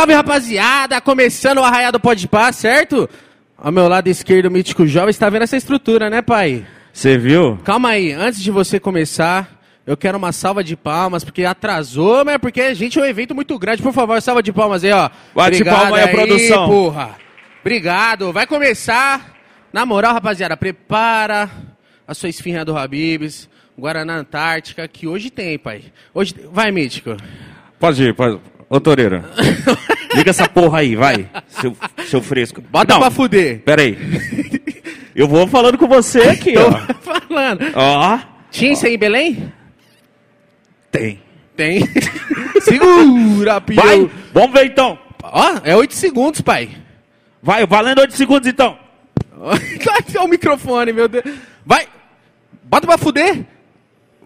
Salve, rapaziada! Começando o Arraiado Pode Pá, certo? Ao meu lado esquerdo, o Mítico Jovem, está vendo essa estrutura, né, pai? Você viu? Calma aí, antes de você começar, eu quero uma salva de palmas, porque atrasou, mas porque a gente é um evento muito grande. Por favor, salva de palmas aí, ó. Bate Obrigado palma aí, a produção. porra. Obrigado. Vai começar. Na moral, rapaziada, prepara a sua esfinha do Habibs, Guaraná Antártica, que hoje tem, pai. Hoje Vai, Mítico. Pode ir, pode. Ô, Toreira. Liga essa porra aí, vai. Seu, seu fresco. Bota pra fuder. Pera aí. Eu vou falando com você aqui, Tô ó. falando. Ó. Tinha isso aí em Belém? Tem. Tem. Segura, pio. Vai. Vamos ver então. Ó, é 8 segundos, pai. Vai, valendo 8 segundos então. Olha o microfone, meu Deus. Vai. Bota pra fuder.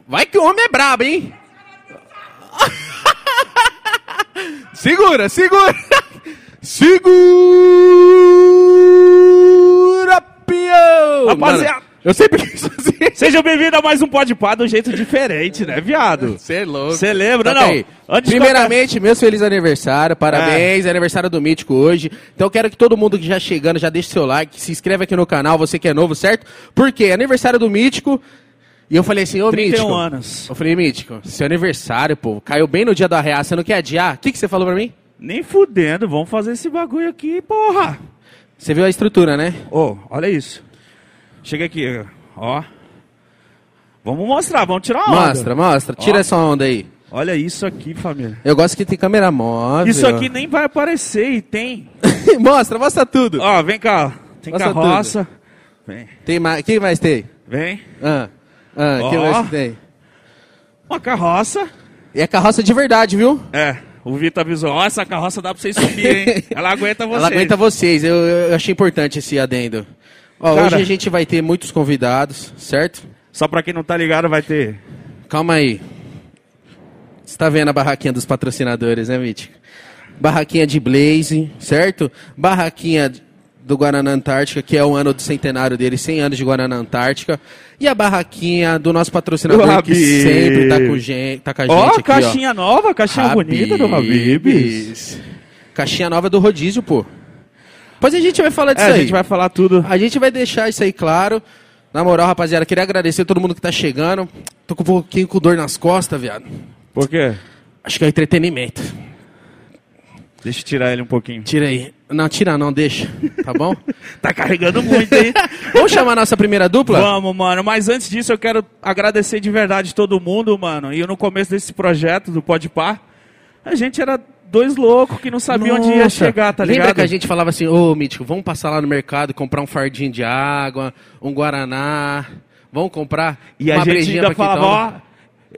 Vai que o homem é brabo, hein? Segura, segura. Segura, peão. Rapaziada. Mano, eu sempre quis fazer. Sejam bem-vindos a mais um Pode Pá de um jeito diferente, né, viado? Você é louco. Você lembra? Toca Não. Antes Primeiramente, meus feliz aniversário, parabéns, é aniversário do Mítico hoje. Então quero que todo mundo que já chegando já deixe seu like, se inscreve aqui no canal, você que é novo, certo? Porque é aniversário do Mítico. E eu falei assim, ô 31 Mítico. anos. Eu falei, Mítico, seu aniversário, pô, caiu bem no dia da real, você não quer adiar? O que, que você falou pra mim? Nem fudendo, vamos fazer esse bagulho aqui, porra. Você viu a estrutura, né? Ô, olha isso. Chega aqui, ó. Vamos mostrar, vamos tirar a onda. Mostra, mostra, tira Ó. essa onda aí. Olha isso aqui, família. Eu gosto que tem câmera móvel. Isso aqui nem vai aparecer e tem. mostra, mostra tudo. Ó, vem cá. Tem Mostra carroça. Vem, Tem mais, quem mais tem? vem. Ah, ah, Ó. quem mais tem? Uma carroça. E é carroça de verdade, viu? É, o Vitor avisou. Ó, essa carroça dá pra vocês subir, hein? Ela aguenta vocês. Ela aguenta vocês. Eu, eu achei importante esse adendo. Ó, Cara. hoje a gente vai ter muitos convidados, certo? Só pra quem não tá ligado, vai ter. Calma aí. Você tá vendo a barraquinha dos patrocinadores, né, Mítico? Barraquinha de Blaze, certo? Barraquinha do Guaraná Antártica, que é o ano do centenário dele, 100 anos de Guaraná Antártica. E a barraquinha do nosso patrocinador, Do que Habib. sempre tá com, gen tá com a gente Ó, aqui, caixinha nova, caixinha bonita do Habibs. Habibs. Caixinha nova do rodízio, pô. Depois a gente vai falar disso É, a aí. gente vai falar tudo. A gente vai deixar isso aí claro. Na moral, rapaziada, queria agradecer todo mundo que tá chegando. Tô com um pouquinho com dor nas costas, viado. Por quê? Acho que é entretenimento. Deixa eu tirar ele um pouquinho. Tira aí. Não, tira não, deixa. Tá bom? Tá carregando muito, hein? Vamos chamar a nossa primeira dupla? Vamos, mano. Mas antes disso, eu quero agradecer de verdade todo mundo, mano. E no começo desse projeto do Podpar, a gente era dois loucos que não sabiam onde ia chegar, tá ligado? Lembra que a gente falava assim, ô Mítico, vamos passar lá no mercado e comprar um fardinho de água, um Guaraná. Vamos comprar E a uma gente brejinha ainda falava, ó,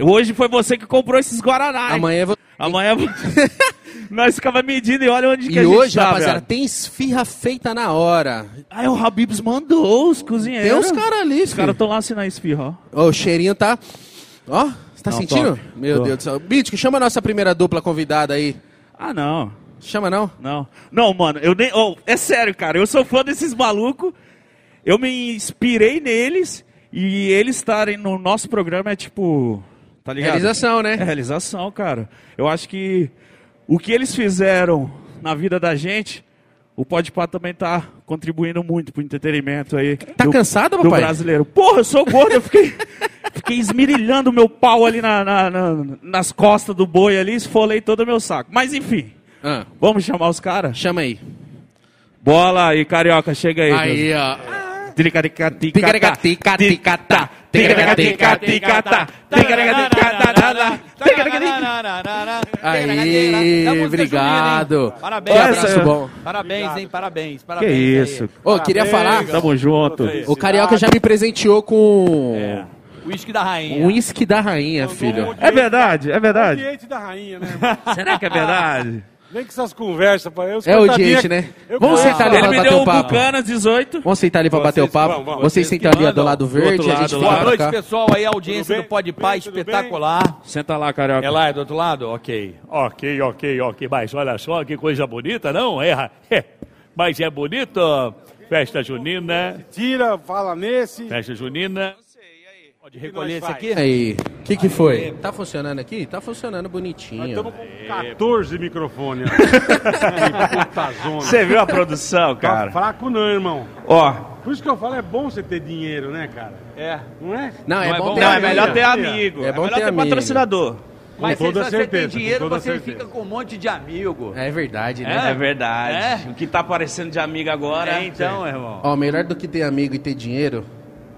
hoje foi você que comprou esses Guaraná. Amanhã eu vou... Amanhã nós ficava medindo e olha onde que a E gente hoje, tá, rapaziada, velho. tem esfirra feita na hora. Aí o Habibs mandou os cozinheiros. Tem uns caras ali, Os caras estão lá assinando a esfirra, ó. Ó, o cheirinho tá. Ó, você tá Não, sentindo? top. Meu Tô. Deus do céu. Mítico, chama a nossa primeira dupla convidada aí. Ah, não. Chama não? Não. Não, mano, eu nem. oh, é sério, cara. Eu sou fã desses malucos. Eu me inspirei neles. E eles estarem no nosso programa é tipo. Tá ligado? Realização, né? É realização, cara. Eu acho que o que eles fizeram na vida da gente, o Podpah também tá contribuindo muito pro entretenimento aí. Tá do, cansado, do papai? brasileiro. Porra, eu sou gordo, eu fiquei, fiquei esmirilhando meu pau ali na, na- na- nas costas do boi ali, esfolei todo o meu saco. Mas enfim, Ah, vamos chamar os caras? chama aí. Bola e carioca, chega aí. Aí, ó. Ticaricatica, ticatá, ticaricatica, ticatá, ticaricatica, Aí, Dá música obrigado. Parabéns. Que abraço bom. Parabéns, hein? Parabéns. Que parabéns aí. isso. Ô, queria falar, Tamo junto. o Carioca já me presenteou com Whisky da rainha. uísque da rainha, filho. É verdade, é verdade. Ambiente da rainha, né? Será que é verdade? Vem com essas conversas, pai. Os É o cantadinhos- diante, né? Eu Vamos conheço. sentar ali Ele pra me bater deu o o papo. Bucanas 18. Vamos sentar ali pra bater o papo. vão, vão. Vocês sentam que ali ó, do lado Do verde, a gente lado fica. Boa pra noite, cá. pessoal. Aí, a audiência Tudo do Pode? Pai, Tudo bem? espetacular. Senta lá, carioca. É lá, é do outro lado? Ok. Ok, ok, ok. Mas olha só que coisa bonita, não? É, é. Mas é bonito. Festa junina. Tira, fala nesse. Festa junina. Pode recolher esse aqui? Aí, o que que foi? Tá funcionando aqui? Tá funcionando Nós bonitinho. estamos com 14 microfones. Que puta zona. Você viu a produção, Tá cara? fraco não, irmão. Ó, Por isso que eu falo, é bom você ter dinheiro, né, cara? É. Não é? Não, é, Não é bom ter não, é melhor ter amigo. É É, bom melhor ter ter amigo. patrocinador. Mas toda se você certeza, tem dinheiro, com toda você certeza. fica com um monte de amigo. É verdade, né? É, verdade. É? O que tá aparecendo de amigo agora. É, então, meu irmão. Ó, melhor do que ter amigo e ter dinheiro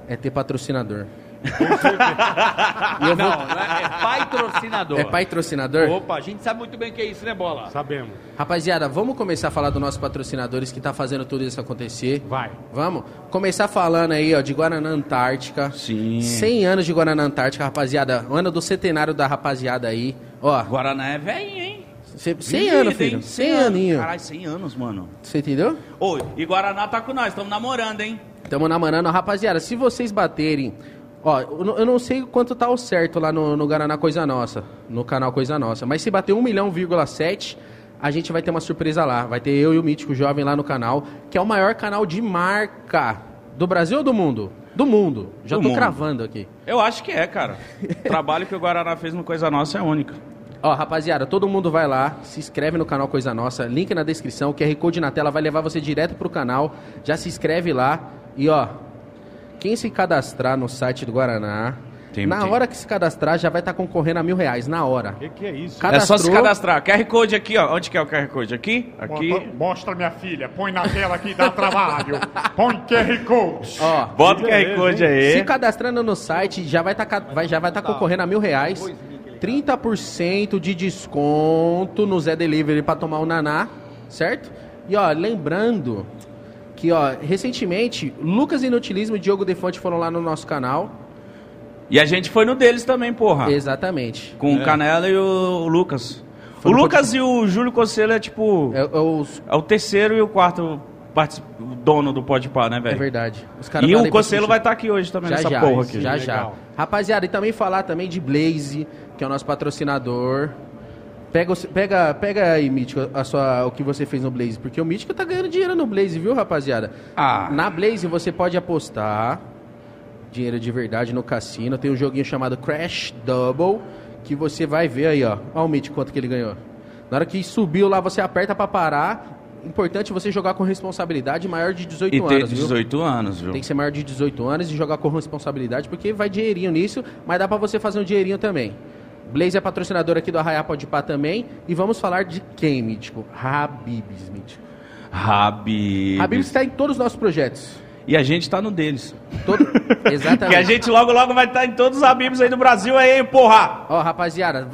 é ter patrocinador. Não, vou- não é, é patrocinador. É patrocinador? Opa, a gente sabe muito bem o que é isso, né, Bola? Sabemos. Rapaziada, vamos começar a falar dos nossos patrocinadores que tá fazendo tudo isso acontecer. Vai. Vamos? Começar falando aí, ó, de Guaraná Antártica. Sim. 100 anos de Guaraná Antártica, rapaziada. Ano do centenário da rapaziada aí. Ó, Guaraná é velhinho, hein? cê- 100 anos, filho. hein? 100 aninho. Caralho, 100 anos, mano. Você entendeu? Ô, e Guaraná tá com nós, estamos namorando, hein? Tamo namorando. Rapaziada, se vocês baterem... Ó, eu não- sei quanto tá o certo lá no, no Guaraná Coisa Nossa, no canal Coisa Nossa. Mas se bater 1 milhão, vírgula 7, a gente vai ter uma surpresa lá. Vai ter eu e o Mítico Jovem lá no canal, que é o maior canal de marca do Brasil ou do mundo? Do mundo. Já Do tô mundo. cravando aqui. Eu acho que é, cara. O trabalho que o Guaraná fez no Coisa Nossa é único. Ó, rapaziada, todo mundo vai lá, se inscreve no canal Coisa Nossa, link na descrição, QR Code na tela vai levar você direto pro canal. Já se inscreve lá e ó, quem se cadastrar no site do Guaraná, Tem- na tem. hora que se cadastrar já vai estar concorrendo a mil reais, na hora. O que, que é isso? Cada- É só se Cadastrou. cadastrar. QR Code aqui, ó. Onde que é o QR Code? Aqui? Aqui. Mostra minha filha, põe na tela que dá trabalho. Põe QR Code. Ó, Bota o QR Code se aí. cadastrando no site já vai estar vai, já vai tá concorrendo a mil reais. 30% de desconto no Zé Delivery pra tomar o Naná, certo? E ó, lembrando que ó, recentemente, Lucas Inutilismo e Diogo Defante foram lá no nosso canal. E a gente foi no deles também, porra. Exatamente. Com o Canela e o Lucas. Foi o Lucas e o Júlio Conselho é tipo. É, é os- É o terceiro e o quarto partic- dono do Podpah, né, é velho? verdade. Os caras E o Conselho vai estar aqui hoje também já nessa já, porra aqui. já já. Rapaziada, e também falar também de Blaze, que é o nosso patrocinador. Pega, pega, pega aí, Mítico, a sua, o que você fez no Blaze, porque o Mítico tá ganhando dinheiro no Blaze, viu, rapaziada? Ah. Na Blaze você pode apostar dinheiro de verdade no cassino. Tem um joguinho chamado Crash Double, que você vai ver aí, ó. Olha o Mítico quanto que ele ganhou. Na hora que subiu lá, você aperta pra parar. Importante você jogar com responsabilidade maior de 18 E anos, viu? 18 anos, viu? Tem que ser maior de 18 anos e jogar com responsabilidade, porque vai dinheirinho nisso, mas dá pra você fazer um dinheirinho também. Blaze é patrocinador aqui do Arraiá Pode Pá também. E vamos falar de quem, Mítico? Habibs, Mítico. Habibs. Habibs tá em todos os nossos projetos. E a gente tá no deles. Todo... Que Exatamente. a gente logo, logo vai estar em todos os Habibs aí do Brasil aí, hein, porra! Ó, rapaziada,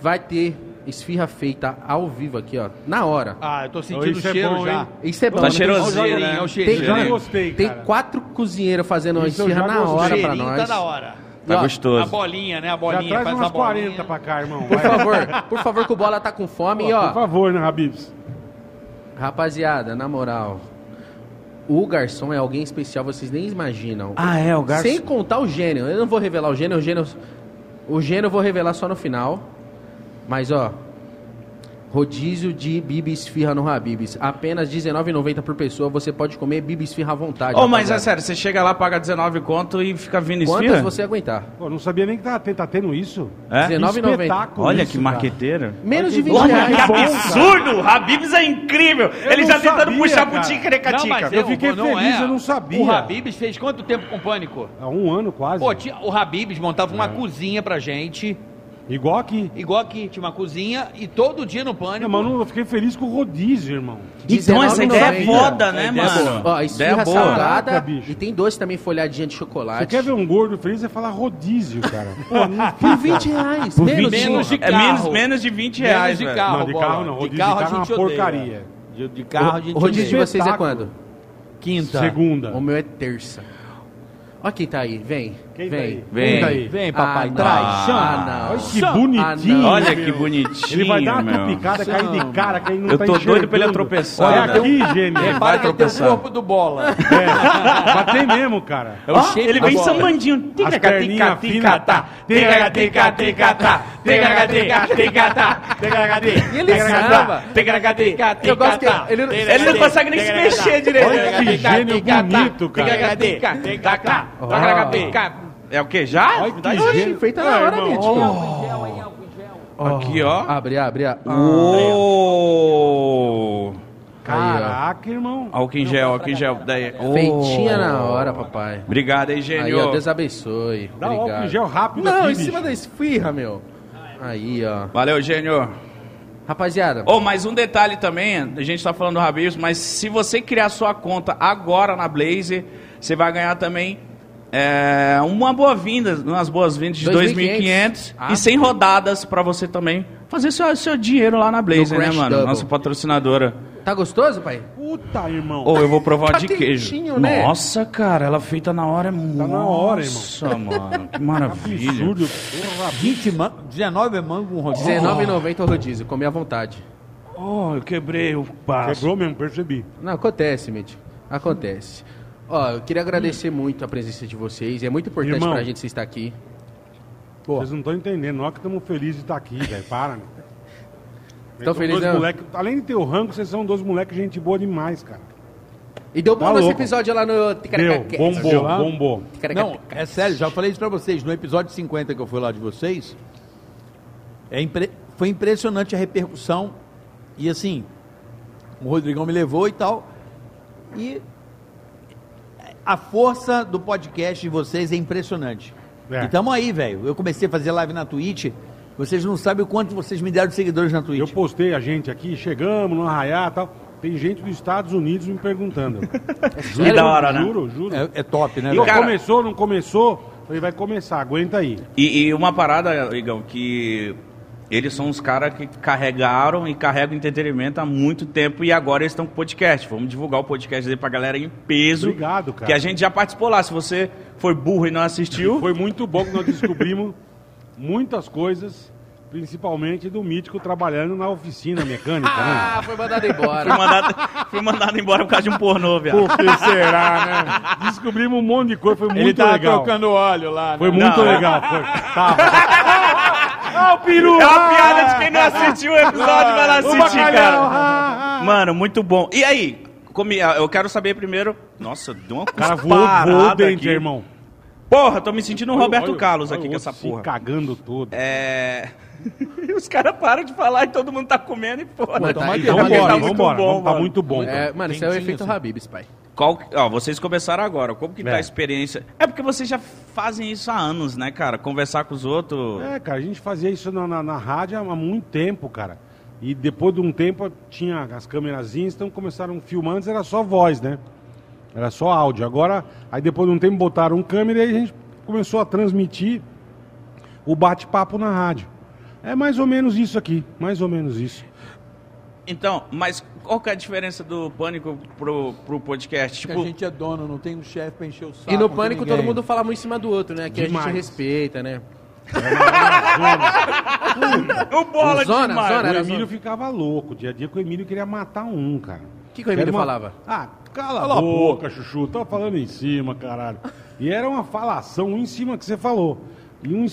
vai ter esfirra feita ao vivo aqui, ó, na hora. Ah, eu tô sentindo o Isso é cheiro bom, já. hein? Isso é bom. Tá tem- cheirosinho, o né? cheirinho, olha o Tem, cheirinho. Já Cheirinho. gostei, tem cara. quatro cozinheiros fazendo uma Isso eu esfirra já na hora pra cheirinho nós. tá da hora. Tá E, ó, A gostoso. bolinha, né? A Já bolinha, traz faz umas a bolinha. 40 pra cá, irmão. Por Vai. favor, por favor, que o Bola tá com fome. E, Por ó, favor, né, Habibs? rapaziada, na moral, o garçom é alguém especial, vocês nem imaginam. Ah, é, o garçom. Sem contar o gênio. Eu não vou revelar o gênio, o gênio, o gênio eu vou revelar só no final. Mas, ó, rodízio de bibi esfirra no Habibs. Apenas R$19,90 por pessoa, você pode comer bibi esfirra à vontade. Ô, mas é sério, você chega lá, paga 19 conto e fica vindo Quantas esfirra? você aguentar? Pô, não sabia nem que tá, tá tendo isso. É? 19,90. espetáculo Olha isso, que cara. marqueteira. Menos de 20 Olha reais. que absurdo! Habibs é incrível! Ele não já tentando sabia, puxar pro cara. ticrecatica. eu fiquei feliz, eu não sabia. O Habibs fez quanto tempo com Pânico? Há um ano quase. Pô, tinha, o Habibs montava uma cozinha pra gente, Igual aqui. igual aqui, tinha uma cozinha, e todo dia no Pânico... Não, mas eu fiquei feliz com o rodízio, irmão. Então essa ideia é 19,90. foda, né, é mano? Ó, esfirra boa. salgada Caraca, bicho. e tem doce também, folhadinha de chocolate. Você quer ver um gordo feliz? Você fala rodízio, cara. Pô, não Por 20 reais. Por menos 20 menos de É menos, carro. menos de 20 Menos reais, de velho. carro, Não, de Bola. carro não. De Rodízio carro de a carro é uma odeia. porcaria. De, de carro a gente O rodízio de odeia. vocês é quando? Quinta. Segunda. O meu é terça. Ó quem tá aí, vem. Quem tá vem. aí? Vem. Quem tá aí? Vem, papai, Ah, traz. chama. Ah. Olha que Ah, bonitinho. não. Olha que bonitinho, Ele vai dar uma meu. tupicada, cair de cara, que ele não Eu tá tô doido pra ele enxergando. tropeçar, Olha né? aqui, gênio. Ele vai tem o tropeçar. corpo do Bola. É, mas tem mesmo, cara. É o shape Ele vem bola. sambandinho. As perninhas finas, tá. Tica, tica, tica, tá. Tica, tica, tica, tá. Tica, tica, E ele tica, tá. samba. Eu gosto que ele, Ele não consegue nem se mexer direito. Olha que gênio bonito, cara. Ó. É o que? Já? Olha Me dá que isso gênio. feita na hora. Mítico. Aqui, ó. Abre, abre, abre. Ô! Caraca, irmão. Álcool em gel, álcool em gel. Daí. Feitinha na hora, papai. Obrigado aí, Aí, gênio. ó, Deus abençoe. Dá um Obrigado. álcool em gel rápido Não, aqui, em cima bicho. da esfirra, meu. Aí, ó. Valeu, gênio. Rapaziada, Oh, mais um detalhe também, a gente tá falando do Rabeiros, mas se você criar sua conta agora na Blaze, você vai ganhar também é, uma boa-vinda, umas boas-vindas de 2.500 Ah, e 100 rodadas pra você também fazer seu, seu dinheiro lá na Blaze, No né, mano? Double. Nossa patrocinadora. tá gostoso, pai? Puta, irmão. Ou eu vou provar Tá de queijo. né? Nossa, cara, ela feita na hora é muito. Tá na hora, Nossa, mano, que maravilha. Absurdo. Porra, 20 man... 19 mango com rodízio. R$19,90 o rodízio, come à vontade. Oh, eu quebrei o passo. Quebrou mesmo, percebi. Não, acontece, Mitch. Acontece. Ó, eu queria agradecer muito a presença de vocês. É muito importante Irmão. pra gente estar aqui. Pô, Vocês não estão entendendo. Nós que estamos felizes de estar aqui, velho. Para, meu. Tão São feliz, dois né? moleque- Além de ter o rango, vocês são dois moleques gente boa demais, cara. E deu bom Tá nosso louco. episódio lá no Deu, bombou, bombou. Não, é sério, já falei isso pra vocês. No episódio 50 que eu fui lá de vocês, é impre- foi impressionante a repercussão. E assim, o Rodrigão me levou e tal. E a força do podcast de vocês é impressionante. É. E tamo aí, velho. Eu comecei a fazer live na Twitch. Vocês não sabem o quanto vocês me deram de seguidores na Twitch. Eu postei a gente aqui, chegamos no Arraiá e tal. Tem gente dos Estados Unidos me perguntando. Que da hora, né? Juro, juro. É, é top, né? E cara- começou, não começou? Falei, vai começar, aguenta aí. E, e uma parada, Igão, que eles são os caras que carregaram e carregam entretenimento há muito tempo e agora eles estão com podcast. Vamos divulgar o podcast dele pra galera em peso. Obrigado, cara. Que a gente já participou lá. Se você foi burro e não assistiu, Foi muito bom que nós descobrimos muitas coisas, principalmente do Mítico trabalhando na oficina mecânica, né? Ah, foi mandado fui embora. mandado, fui mandado embora por causa de um pornô, viado. Por que será, né? Descobrimos um monte de coisa, foi muito Ele tava legal. trocando óleo lá. né? Foi muito Não, legal. Foi. Tava. Ah, o peru! É uma piada de quem não assistiu o episódio vai lá O assistir, cara. ah, ah. Mano, muito bom. E aí? Comi, eu quero saber primeiro. Nossa, deu uma O cara voou, voou dentro, aqui. irmão. Porra, tô me sentindo um Roberto Olha- Carlos olha aqui o com essa porra. cagando todo. É. Os caras param de falar e todo mundo tá comendo e porra. Mas tá- tá- tá vamos muito embora, vamos embora. bom, Tá muito bom. É, cara. mano, isso é o efeito assim. Habibs, pai. Qual, ó, vocês começaram agora. Como que tá É. a experiência? É porque vocês já fazem isso há anos, né, cara? Conversar com os outros. É, cara, a gente fazia isso na, na, na rádio há muito tempo, cara. E depois de um tempo tinha as câmerazinhas, então começaram filmando, antes era só voz, né? Era só áudio. Agora, aí depois de um tempo botaram câmera e aí a gente começou a transmitir o bate-papo na rádio. É mais ou menos isso aqui, mais ou menos isso. Então, mas qual que é a diferença do pânico pro, pro podcast? Que Tipo, a gente é dono, não tem um chefe pra encher o saco. E no pânico todo mundo fala um em cima do outro, né? Que a Demais. gente respeita, né? o bola Zona, demais. zona. O Emílio só- ficava louco. Dia a dia que o Emílio queria matar um, cara. O que, que o Emílio uma- falava? Ah, cala, a boca, Chuchu. Tá falando em cima, caralho. E era uma falação, um em cima que você falou. E, um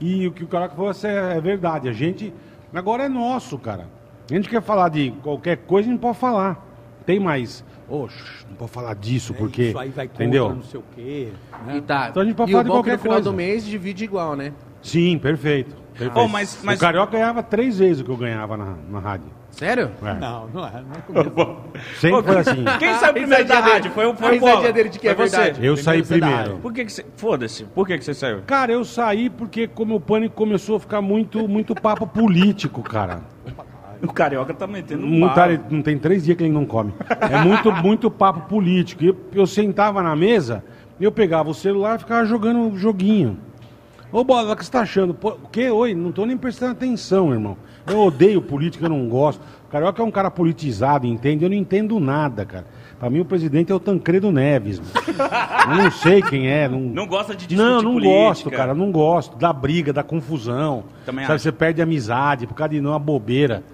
e o que o cara falou é, é verdade. A gente. Agora é nosso, cara. A gente quer falar de qualquer coisa, a gente pode falar. Tem mais. Shh, não pode falar disso, porque. É Isso aí vai contra, entendeu? não sei o quê. E Né? tá. Então a gente pode e falar o de é que qualquer no final coisa. do mês divide igual, né? Sim, perfeito. perfeito. Oh, mas- mas- O Carioca ganhava três vezes o que eu ganhava na, na rádio. Sério? É. Não, não é. Não é comigo. Sempre foi assim. Quem saiu primeiro da rádio? Foi, o- foi Bola. dele de que é você. verdade. Eu saí Primeiro dá primeiro. Por que, que você. Foda-se. Por que, que você saiu? Cara, eu saí porque como o pânico começou a ficar muito, muito papo político, cara. O carioca tá metendo um Não, tá- não tem três dias que ele não come. É muito, muito papo político. Eu, eu sentava na mesa, eu pegava o celular e ficava jogando um joguinho. Ô, Bola, o que você tá achando? Pô, o quê? Oi, não tô nem prestando atenção, irmão. Eu odeio política, eu não gosto. O Carioca é um cara politizado, entende? Eu não entendo nada, cara. Pra mim, o presidente é o Tancredo Neves. mano. Eu não sei quem é. Não, Não gosta de discutir Não, não política. gosto, cara. Não gosto. Da briga, da confusão. Também Sabe, acho. você perde amizade por causa de uma bobeira.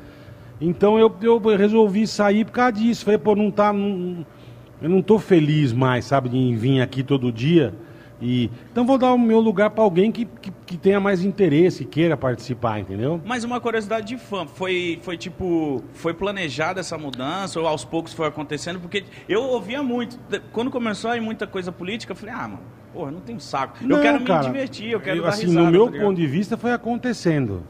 Então eu, eu resolvi sair por causa disso. Falei, pô, não tá. não- eu não tô feliz mais, sabe, de vir aqui todo dia. E, então vou dar o meu lugar pra alguém que, que, que tenha mais interesse, que queira participar, entendeu? Mas uma curiosidade de fã, foi, foi tipo, foi planejada essa mudança ou aos poucos foi acontecendo? Porque eu ouvia muito, quando começou a ir muita coisa política, eu falei, ah, mano, porra, não tenho saco. Não, eu quero cara, me divertir, eu quero eu, dar assim, risada, no meu tá ponto de vista foi acontecendo.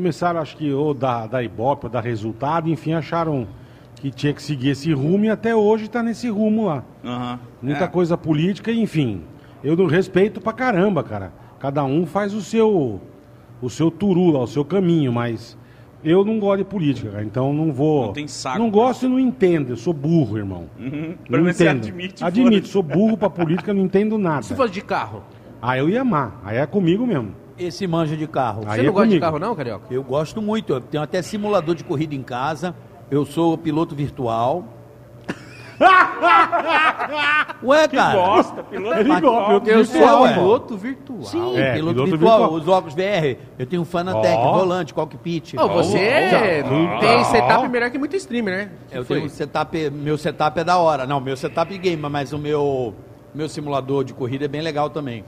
Começaram, acho que, ou da, da Ibope, ou da Resultado, enfim, acharam que tinha que seguir esse rumo e até hoje tá nesse rumo lá. Aham. Muita É. coisa política, enfim. Eu não respeito pra caramba, cara. Cada um faz o seu o seu turu lá, o seu caminho, mas eu não gosto de política, cara. Então não vou. Não tem saco. Não gosto e não entendo. Eu sou burro, irmão. Pelo Não entendo. admite, sou burro pra política, não entendo nada. Se fosse de carro. Ah, eu ia amar. Aí é comigo mesmo. Esse manja de carro. Aí Você é não gosta de comigo. carro, não, Carioca? Eu gosto muito. Eu tenho até simulador de corrida em casa. Eu sou piloto virtual. Ué, cara. Bosta, piloto Ele Mas- gosta, eu virtual, sou é. piloto virtual. Sim, É, piloto, piloto virtual. virtual. Os óculos VR. Eu tenho um Fanatec, Ó. volante, cockpit. Você Ó. tem setup melhor que muito streamer, né? Eu Que foi? tenho um setup, meu setup é da hora. Não, meu setup game, mas o meu, meu simulador de corrida é bem legal também.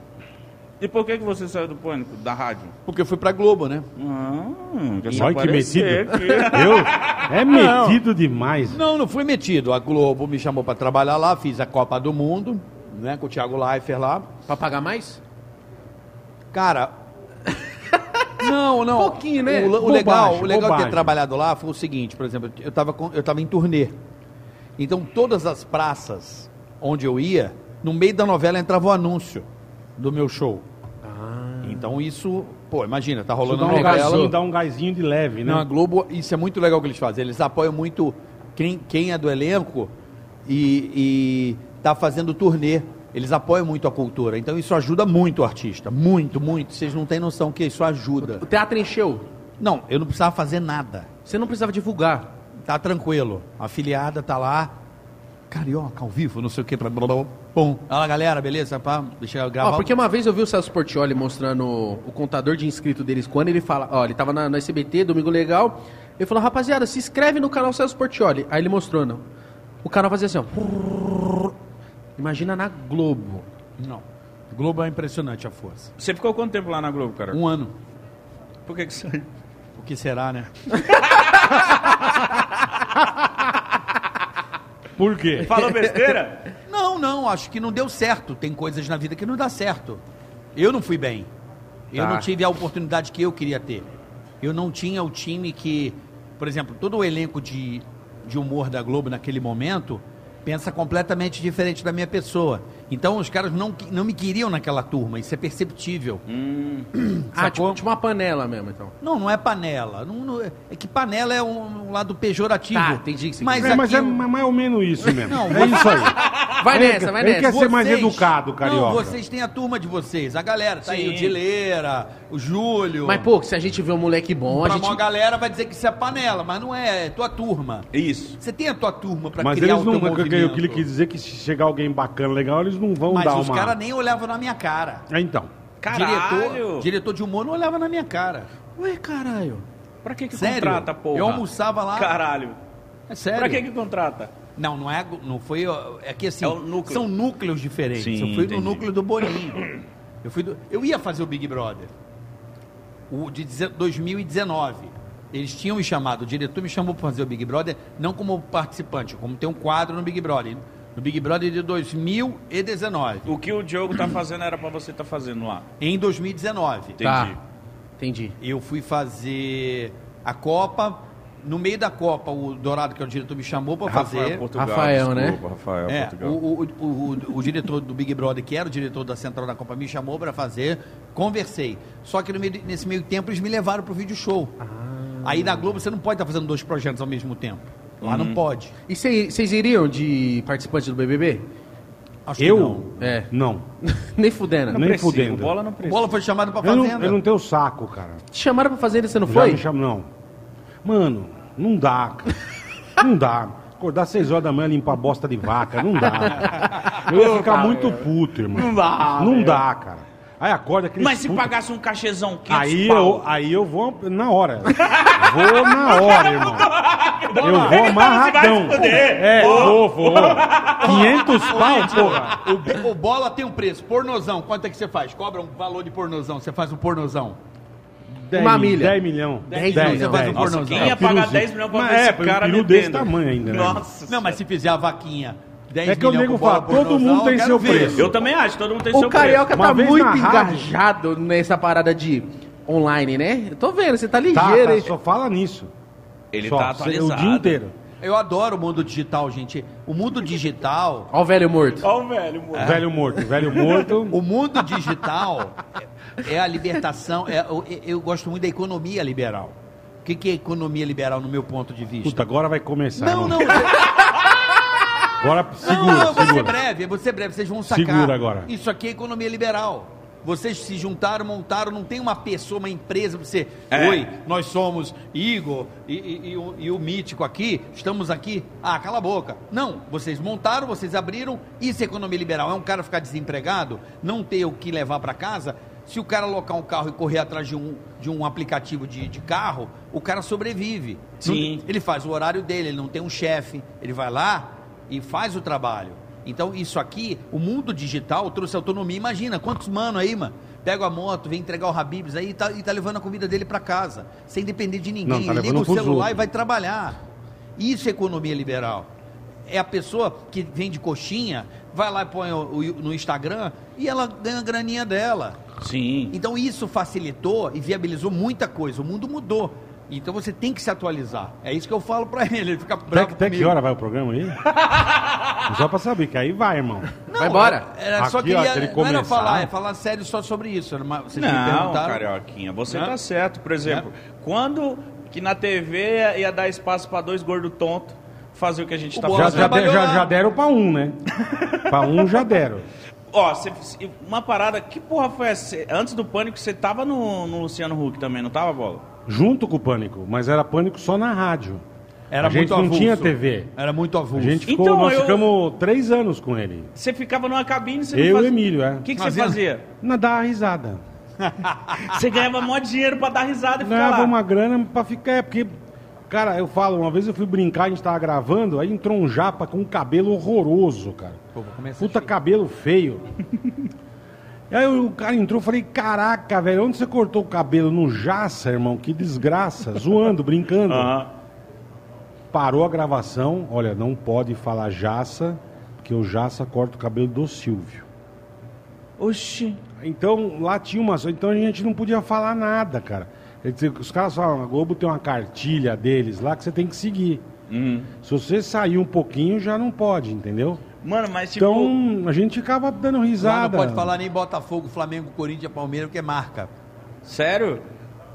E por que, que você saiu do pânico, da rádio? Porque eu fui pra Globo, né? Ah, quer se Olha que aparecer metido. aqui. Eu? É metido demais. Não, não fui metido. A Globo me chamou pra trabalhar lá, fiz a Copa do Mundo, né, com o Thiago Leifert lá. Pra pagar mais? Cara. Não, não. Pouquinho, né? O, o Bobagem, legal, o legal de ter trabalhado lá foi o seguinte, por exemplo, eu estava eu tava em turnê. Então, todas as praças onde eu ia, no meio da novela entrava o anúncio do meu show. Então, isso, pô, imagina, tá Isso rolando dá a um, novela. dá um gásinho de leve, né? Não, a Globo, isso é muito legal que eles fazem. Eles apoiam muito quem, quem é do elenco e, e tá fazendo turnê. Eles apoiam muito a cultura. Então isso ajuda muito o artista. Muito, muito. Vocês não têm noção que isso ajuda. O teatro encheu. Não, eu não precisava fazer nada. Você não precisava divulgar. Tá tranquilo. A afiliada tá lá. Carioca, ao vivo, não sei o que. Pra... Pum. Fala, galera, beleza? Pá, deixa eu gravar. Ó, porque uma vez eu vi o Celso Portioli mostrando o contador de inscritos deles quando ele fala, ó, ele tava na, no SBT, Domingo Legal, ele falou, rapaziada, se inscreve no canal Celso Portioli. Aí ele mostrou, não. O canal fazia assim, ó. Imagina na Globo. Não. Globo é impressionante a força. Você ficou quanto tempo lá na Globo, cara? Um ano. Por que que saiu? O que será, né? Por quê? Falou besteira? Não, não, acho que não deu certo. Tem coisas na vida que não dá certo. Eu não fui bem. Eu Tá. não tive a oportunidade que eu queria ter. Eu não tinha o time que, por exemplo, todo o elenco de, de humor da Globo naquele momento pensa completamente diferente da minha pessoa. Então os caras não, não me queriam naquela turma, isso é perceptível. Ah, Sacou? tipo, tipo uma panela mesmo, então. Não, não é panela. Não, não é, é que panela é um, um lado pejorativo. Tá, entendi que você Mas, É, mas é aqui- mais ou menos isso mesmo. Não, é isso aí. Vai Ele nessa, vai ele nessa. quer ser mais Vocês- educado, carioca. Não, vocês têm a turma de vocês. A galera, tá aí Sim. o Dileira, o Júlio. Mas, pô, se a gente vê um moleque bom, a pra gente... uma galera vai dizer que isso é panela, mas não é, é tua turma. Isso. Você tem a tua turma pra Mas criar eles o não. teu O que movimento. eu queria dizer que se chegar alguém bacana, legal, eles não vão Mas dar os uma. caras nem olhavam na minha cara. É, então. Caralho. Diretor, diretor de humor não olhava na minha cara. Ué, caralho. Pra que que Sério? contrata, porra? Eu almoçava lá. Caralho. É sério. Pra que que contrata? Não, não é, não foi, é que assim, É núcleo. são núcleos diferentes. Sim, eu fui entendi. no núcleo do Boninho. Eu fui do- eu ia fazer o Big Brother. O de deze- 2019. Eles tinham me chamado, o diretor me chamou para fazer o Big Brother, não como participante, como ter um quadro no Big Brother. No Big Brother de 2019. O que o Diogo tá fazendo era pra você tá fazendo lá. Em 2019. Entendi. Tá. Entendi. Eu fui fazer a Copa. No meio da Copa, o Dourado, que é o diretor, me chamou para fazer. Portugal, Rafael, né? desculpa, Rafael, É, Portugal. o, o, o, o- o diretor do Big Brother, que era o diretor da Central da Copa, me chamou para fazer, conversei. Só que no meio- nesse meio tempo eles me levaram pro vídeo show. Ah. Aí na Globo você não pode estar fazendo dois projetos ao mesmo tempo. Lá Uhum. não pode. E vocês iriam de participante do BBB? Acho que Eu? não. É. Não. Nem fudendo. Nem Precisa, fudendo. O bola não precisa. Bola foi chamado para Eu não, Fazenda. eu não tenho saco, cara. Te chamaram pra fazenda e você não Já foi? me chama, não. Mano, não dá, cara. Não dá. Acordar às 6 horas da manhã limpar bosta de vaca, não dá. Eu ia ficar muito puto, irmão. Não dá. Não dá, cara. Aí acorda aquele. Mas se pagasse um cachezão 500 Aí pau, eu, aí eu vou na hora. Vou na hora, irmão. Eu vou amarradão. É, vou, vou. 500 pau, porra. O, o bola tem um preço. Pornozão, quanto é que você faz? Cobra um valor de pornozão. Você faz um pornozão. 10 Uma mil- milha. 10 milhão. 10 milhões, milhões. você faz um Nossa, pornozão. quem ia pagar piruzinho. 10 milhões pra Mas ver é, esse um cara peru metendo? desse tamanho ainda, né? Nossa Não, mas se fizer a vaquinha 10 É que o milhões nego fala, todo mundo tem eu seu ver. preço. Eu também acho, todo mundo tem O seu Carioca Uma tá vez muito engajado nessa parada de online, né? Eu tô vendo, você tá Tá, ligeiro, tá, hein? só fala nisso. preço. Ele Só, tá atualizado. O dia inteiro. Eu adoro o mundo digital, gente. O mundo digital, Ó o velho morto. Ó o velho, moço. Velho morto, velho morto. o mundo digital é é a libertação. é- eu, eu gosto muito da economia liberal. O que, que é economia liberal no meu ponto de vista? Puta, agora vai começar. não, irmão. não, Agora segura, não, eu vou ser segura. breve, eu vou ser breve, vocês vão sacar. Segura agora. Isso aqui é economia liberal. Vocês se juntaram, montaram, não tem uma pessoa, uma empresa pra você. É. Oi, nós somos Igor e, e- e o, e o Mítico aqui, estamos aqui. Ah, cala a boca. Não, vocês montaram, vocês abriram. Isso é economia liberal. É um cara ficar desempregado, não ter o que levar para casa. Se o cara alocar um carro e correr atrás de um, de um aplicativo de, de carro, o cara sobrevive. Sim. Não- ele faz o horário dele, ele não tem um chefe. Ele vai lá e faz o trabalho. Então, isso aqui, o mundo digital trouxe autonomia. Imagina quantos mano aí, mano, pega a moto, vem entregar o Habibs aí e tá, e tá levando a comida dele para casa, sem depender de ninguém. Não, tá Ele liga o celular e vai trabalhar. Isso é economia liberal. É a pessoa que vende coxinha, vai lá e põe o- o- no Instagram e ela ganha a graninha dela. Sim. Então isso facilitou e viabilizou muita coisa. O mundo mudou. Então você tem que se atualizar. É isso que eu falo pra ele. Ele fica Até, bravo até que comigo. hora vai o programa aí? Só pra saber, que aí vai, irmão. Não, Vai embora? Era só Aqui, ó, queria, se ele não era começar- falar, é falar sério só sobre isso. Era uma- vocês me Não, perguntaram. Carioquinha, você Né? tá certo. Por exemplo, quando que na TV ia, ia dar espaço pra dois gordos tontos fazer o que a gente O tá Bola Já, fazendo? já, de- trabalhou já, lá. já deram pra um, né? pra um já deram. Ó, cê- uma parada, que porra foi essa? Cê- Antes do Pânico, você tava no, no Luciano Huck também, não tava, Bola? Junto com o Pânico, mas era Pânico só na rádio. Era a gente muito não avulso. tinha TV. Era muito A avulso. gente ficou, Então, nós eu- ficamos três anos com ele. Você ficava numa cabine, você Eu e o. Emílio, é. O que, que você Fazia- fazia? Na dar risada. Você ganhava mó dinheiro pra dar risada e ficar Ganhava lá. uma grana pra ficar. É porque, cara, eu falo, uma vez eu fui brincar, a gente tava gravando, aí entrou um japa com um cabelo horroroso, cara. Pô, Puta cabelo feio. E aí o cara entrou, eu falei, caraca, velho, onde você cortou o cabelo? No Jaça, irmão, que desgraça. Zoando, brincando. Aham. Parou a gravação, olha, não pode falar Jaça, porque o Jaça corta o cabelo do Silvio. Oxi. Então, lá tinha uma. Então a gente não podia falar nada, cara. Dizer, Os caras falam, a Globo tem uma cartilha deles lá que você tem que seguir. Uhum. Se você sair um pouquinho, já não pode, entendeu? Mano, mas tipo... Então, a gente ficava dando Lá risada. não pode falar nem Botafogo, Flamengo, Corinthians, Palmeiras, porque é marca. Sério?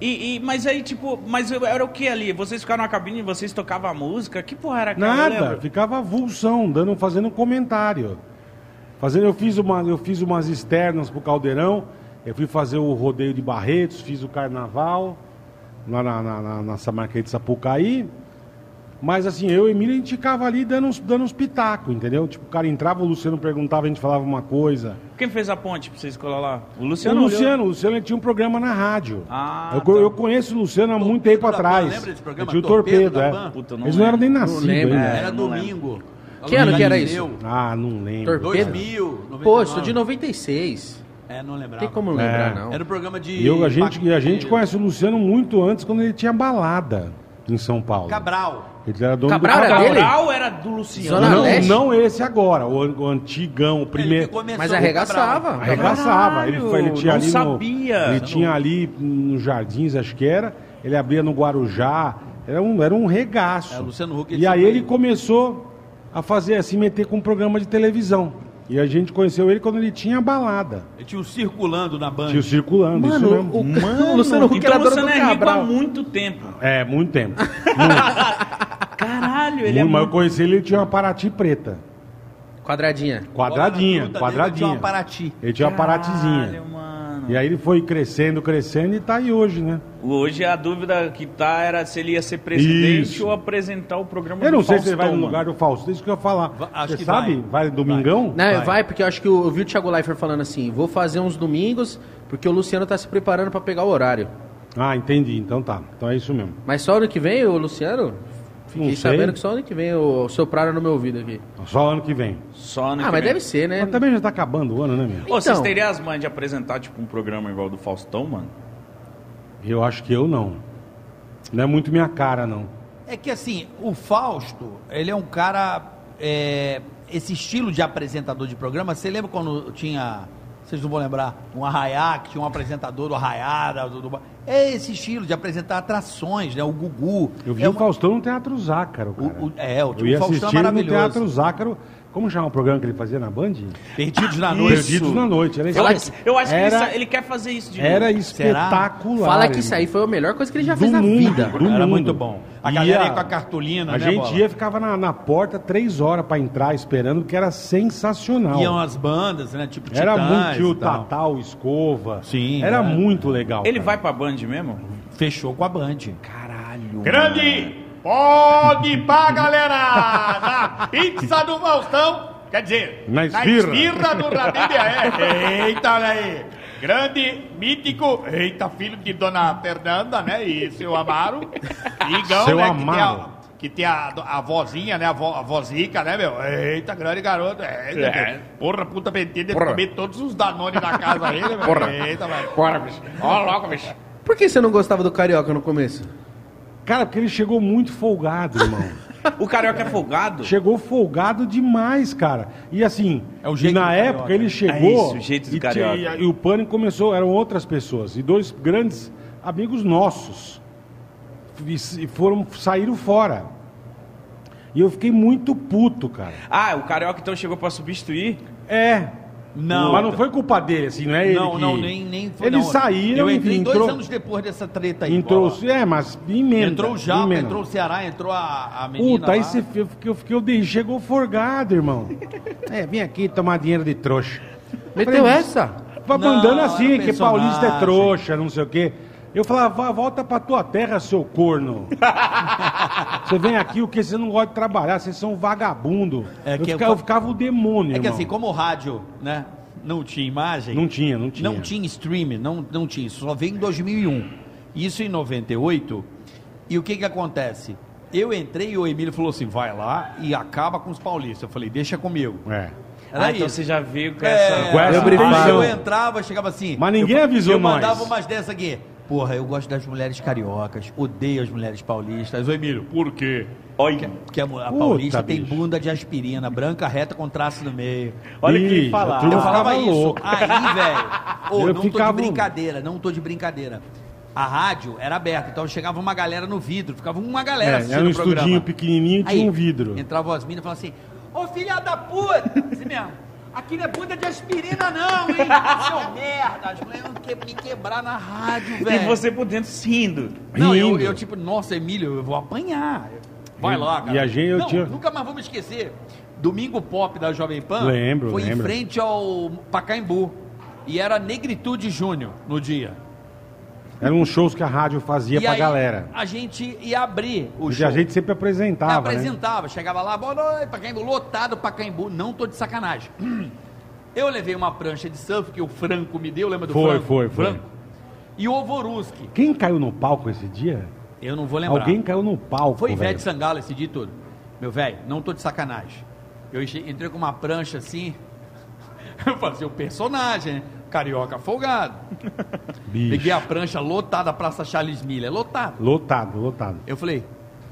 E, e- mas aí, tipo, mas era o que ali? Vocês ficaram na cabine, vocês tocavam a música? Que porra era aquela? Nada, ficava avulsão, dando, fazendo comentário. Fazendo, eu fiz, uma, eu fiz umas externas pro Caldeirão, eu fui fazer o rodeio de Barretos, fiz o carnaval, lá na, na, na, na Samarquê de Sapucaí. Mas assim, eu e o Emílio, a gente ficava ali dando uns, dando uns pitacos, entendeu? Tipo, o cara entrava, o Luciano perguntava, a gente falava uma coisa. Quem fez a ponte pra vocês colar lá? O O Luciano. Luciano, o Luciano ele tinha um programa na rádio. Ah, eu, tá. eu conheço o Luciano há muito Torpedo tempo atrás. Lembra desse programa? Eu tinha o Torpedo torpedo, é. Puta, não Eles não eram nem lembro. nascidos lembro. ainda. É, Era domingo. Que ano que era isso? Ah, não lembro. Torpedo? 2000, 99. Pô, eu sou de 96. É, não lembrava. Tem como não lembrar, É. não. Era o programa de... E eu, a, gente, a gente conhece o Luciano muito antes, quando ele tinha balada em São Paulo. Cabral. Ele era dono Cabral do era dele? Cabral era do Luciano. Zona Não, Leste? não esse agora, o, o antigão, o primeiro. Mas o arregaçava. Cabral. Arregaçava. Ele, foi, ele tinha não ali sabia. no. Ele tinha ali nos jardins, acho que era. Ele abria no Guarujá. Era um, era um regaço. É, o Luciano Huck, e aí ele começou a fazer, a se meter com um programa de televisão. E a gente conheceu ele quando ele tinha balada. Ele tinha um circulando na Band. Tinha o circulando, isso Mano, mesmo. o, Mano, o Luciano Huck então era o dono Luciano do é rico há Cabral. muito tempo. É, muito tempo. Caralho, ele é Muito, mas eu conheci ele, ele tinha uma Paraty preta. Quadradinha. Quadradinha, Bola na fruta dele, quadradinha. tinha uma Paraty. Ele tinha uma Paratizinha. Caralho, mano. E aí ele foi crescendo, crescendo e tá aí hoje, né? Hoje a dúvida que tá era se ele ia ser presidente Isso. ou apresentar o programa Eu do não sei se ele Faustão, vai no mano. lugar do Fausto, isso que eu ia falar. Va- acho Você que sabe? vai. Vai, domingão? Não, Vai. vai. porque eu acho que eu, eu vi o Thiago Leifert falando assim, vou fazer uns domingos, porque o Luciano tá se preparando pra pegar o horário. Ah, entendi. Então tá. Então é isso mesmo. Mas só ano que vem, o Luciano? Fiquei Não sei. sabendo que só ano que vem o sopraram no meu ouvido aqui. Só ano que vem. Só ano Ah, que mas vem. deve ser, né? Mas também já tá acabando o ano, né, meu? Ô, vocês Então. teriam as mães de apresentar, tipo, um programa igual do Faustão, mano? Eu acho que eu não. Não é muito minha cara, não. É que assim, o Fausto, ele é um cara. é, esse estilo de apresentador de programa, você lembra quando tinha, vocês não vão lembrar, um arraiá, que tinha um apresentador do arraiá, do, do- é esse estilo de apresentar atrações, né? O Gugu. Eu vi é o uma- Faustão no Teatro Zácaro. O- o- é, o Eu ia Faustão é ele no maravilhoso. Teatro Zácaro. Como chama o programa que ele fazia na Band? Perdidos na noite. Perdidos na Noite. Era, Eu, acho- eu acho que ele, era, sa- ele quer fazer isso de era novo. espetacular. Fala que isso aí foi a melhor coisa que ele já do fez na mundo, vida. do Era mundo. muito bom. A galera ia com a cartolina, A né, gente Bola? ia, ficava na, na porta três horas pra entrar esperando, que era sensacional. Iam as bandas, né? Tipo Era Titãs muito, tinha o e tal. Tatal, Escova. Sim, Era é. muito legal. Ele cara. vai pra Band mesmo? Fechou com a Band. Caralho. Grande! Pode ir pra galera! Na pizza do Faustão! Quer dizer, Na esfirra. esfirra do Rabíbia, é. Eita, olha aí! Grande, mítico, eita, filho de Dona Fernanda, né? E seu Amaro. Igão, Seu né? Amaro. Que tem, a, que tem a, a vozinha, né? A, vo, a vozica, né, meu? Eita, grande garoto. É, É. Porra, puta deve Porra. comer todos os Danone da casa aí, né, meu? Porra. Eita, vai. Bora, bicho. Ó, logo, bicho. Por que você não gostava do Carioca no começo? Cara, porque ele chegou muito folgado, irmão. O carioca é folgado? chegou folgado demais, cara. E assim, É o jeito e na do época carioca. ele chegou. É isso, o jeito do e, carioca. tinha- e o pânico começou, eram outras pessoas. E dois grandes amigos nossos e e foram, saíram fora. E eu fiquei muito puto, cara. Ah, o carioca então chegou pra substituir? É. Não. Mas não foi culpa dele, assim, não é ele Não, que... não, nem, nem foi. Eles não. saíram Eu entrei e dois entrou- anos depois dessa treta aí. Entrou, Bola. é, mas emenda. Entrou o Japa, emenda. entrou o Ceará, entrou a, a menina Puta, aí lá. você, eu fiquei, eu fiquei, eu dei, chegou forgado, irmão. É, vem aqui tomar dinheiro de trouxa. Meteu Falei, essa? Vai Não, mandando assim, que paulista é trouxa, não sei o quê. Eu falava, "Vá, volta pra tua terra, seu corno. você vem aqui, o que você não gosta de trabalhar, vocês são vagabundo. É eu, que ficava, eu- eu ficava o demônio, É que irmão. assim, como o rádio, né, não tinha imagem. Não tinha, não tinha. Não tinha streaming, não, não tinha. Isso só veio em 2001. Isso em 98. E o que que acontece? Eu entrei e o Emílio falou assim, vai lá e acaba com os paulistas. Eu falei, deixa comigo. É. Era ah, então isso. você já veio com É, essa... Com essa eu, eu entrava, chegava assim. Mas ninguém eu, avisou Eu nós. mandava umas dessas aqui. Porra, eu gosto das mulheres cariocas, odeio as mulheres paulistas. Ô Emílio, por quê? Olha, Porque a, a paulista tem bicho. bunda de aspirina, branca reta com traço no meio. olha o que turma Eu falava isso. louco. Aí, velho. Ô, Eu não ficava- tô de brincadeira, não tô de brincadeira. A rádio era aberta, então chegava uma galera no vidro, ficava uma galera É, assistindo era um o programa. estudinho pequenininho e Aí, tinha um vidro. Entrava as minas e falava assim: Ô filha da puta! Assim mesmo. Aqui não é bunda de aspirina, não, hein? Seu merda! As mulheres iam que- me quebrar na rádio, E velho. você por dentro rindo. Não, eu, Rindo. eu tipo, nossa, Emílio, eu vou apanhar. Vai E- lá, cara. e a gente- eu Não, tinha- nunca mais vou me esquecer. Domingo Pop da Jovem Pan Lembro, foi lembro. em frente ao Pacaembu. E era Negritude Júnior no dia. Eram uns shows que a rádio fazia e pra aí, galera. a gente ia abrir o E show. a gente sempre É, apresentava, né? apresentava, chegava lá, boa noite, Pacaembu, lotado Pacaembu, não tô de sacanagem. Eu levei uma prancha de surf que o Franco me deu, lembra do Foi, Franco? foi, foi. Franco. E o Ovoruski, Quem caiu no palco esse dia? eu não vou lembrar. Alguém caiu no palco, Foi Ivete velho. Sangalo esse dia todo. Meu velho, não tô de sacanagem. Eu entrei com uma prancha assim, eu fazia o personagem, né? Carioca folgado. Bicho. Peguei a prancha lotada, Praça Charles Miller, lotado. Lotado, lotado. Eu falei,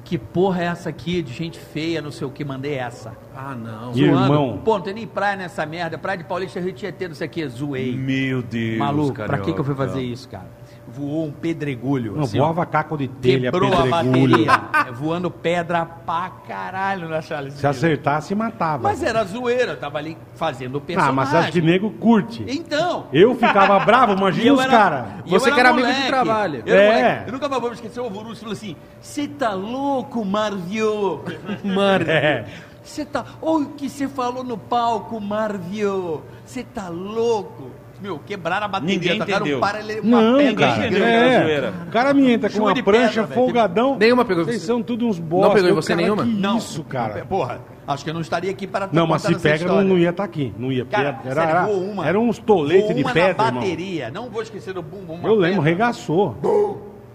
que porra é essa aqui de gente feia, não sei o que, mandei essa. Ah, não. E irmão? Pô, não tem nem praia nessa merda, praia de Paulista, Rio Tietê, não sei o que, zoei. Meu Deus, Maluco, pra carioca. que, que eu fui fazer isso, cara? Voou um pedregulho. Não, assim, ó. voava caco de telha, Quebrou a pedregulho. bateria. É, voando pedra pra caralho na Charles Se acertasse, matava. Mas era zoeira, eu tava ali fazendo o ah, personagem. mas acho que nego curte. Então. Eu ficava bravo, imagina eu os caras. Você que era amigo de trabalho. Eu, É. moleque. eu nunca vou me esquecer, o Vorus falou assim, você tá louco, Marvio? Mano. É. Você tá... Olha o que você falou no palco, Marvio. Você tá louco? Meu, quebraram a bateria, Ninguém entendeu. um paralelo, uma Não, pedra cara. entendeu gigante. É. zoeira. O cara me entra com Chuva uma prancha pedra, folgadão. Nenhuma pegou Vocês você. são tudo uns bosta. Não pegou em você cara, nenhuma? Que Não. isso, cara. Porra, acho que eu não estaria aqui para Não, mas se pega, não, não ia estar aqui. Não ia. porque Cara, era, sério, era, uma. era uns toletes de uma pedra, na irmão. bateria. Não vou esquecer do bumbum. Eu lembro, pedra. regaçou.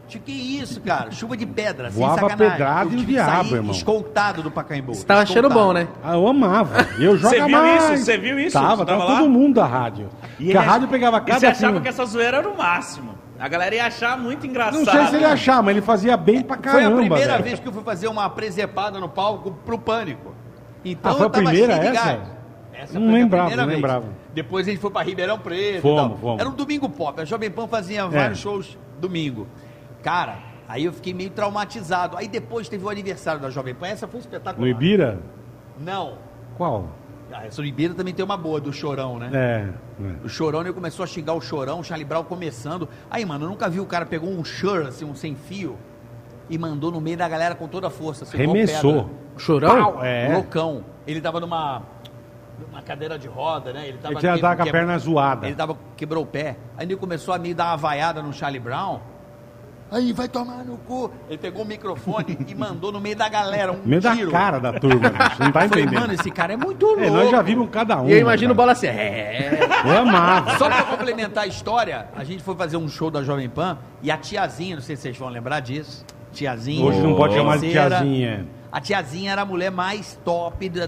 Tipo, Que isso, cara? Chuva de pedra, sem Voava sacanagem. pedrada Eu e o diabo, irmão. escoltado do Pacaembu. Você tava achando bom, né? Ah, eu amava. Eu Você joga viu mais. isso? Você viu isso? Tava, Você tava, tava todo mundo da rádio. E Porque a rádio pegava E cada você achava que essa zoeira era o máximo. A galera ia achar muito engraçado. Não sei se ele achava, mas ele fazia bem pra Foi caramba. a primeira velho. vez que eu fui fazer uma presepada no palco pro Pânico. Então Ah, foi eu a tava primeira cheio de essa? gás. Essa Não foi a lembrava, primeira não vez. lembrava. Depois a gente foi pra Ribeirão Preto. e Fomos, tal. fomos. Era um domingo pop. A Jovem Pan fazia É. vários shows domingo. Cara, aí eu fiquei meio traumatizado. Aí depois teve o aniversário da Jovem Pan. Essa foi espetacular. No Ibira? Não. Qual? Ah, essa do Ibira também tem uma boa, do Chorão, né? É. é. O Chorão, ele começou a xingar o Chorão, o Charlie Brown começando. Aí, mano, eu nunca vi o cara pegou um Shure, assim, um sem fio, e mandou no meio da galera com toda a força. Assim, Remessou. Chorão? Pau! É. Loucão. Ele tava numa, numa cadeira de roda, né? Ele tava Ele tinha que- com a perna zoada. Ele tava, quebrou o pé. Aí ele começou a me dar uma vaiada no Charlie Brown. Aí, vai tomar no cu. Ele pegou o microfone e mandou no meio da galera um Meio da tiro. cara da turma, bicho. Não tá falei, entendendo. mano, esse cara é muito louco. É, nós já vimos cada um. E eu imagino cara. bola assim. É. Eu amava. Só pra complementar a história, a gente foi fazer um show da Jovem Pan e a tiazinha, não sei se vocês vão lembrar disso. Tiazinha. Hoje não pode chamar de tiazinha. A tiazinha era a mulher mais top da.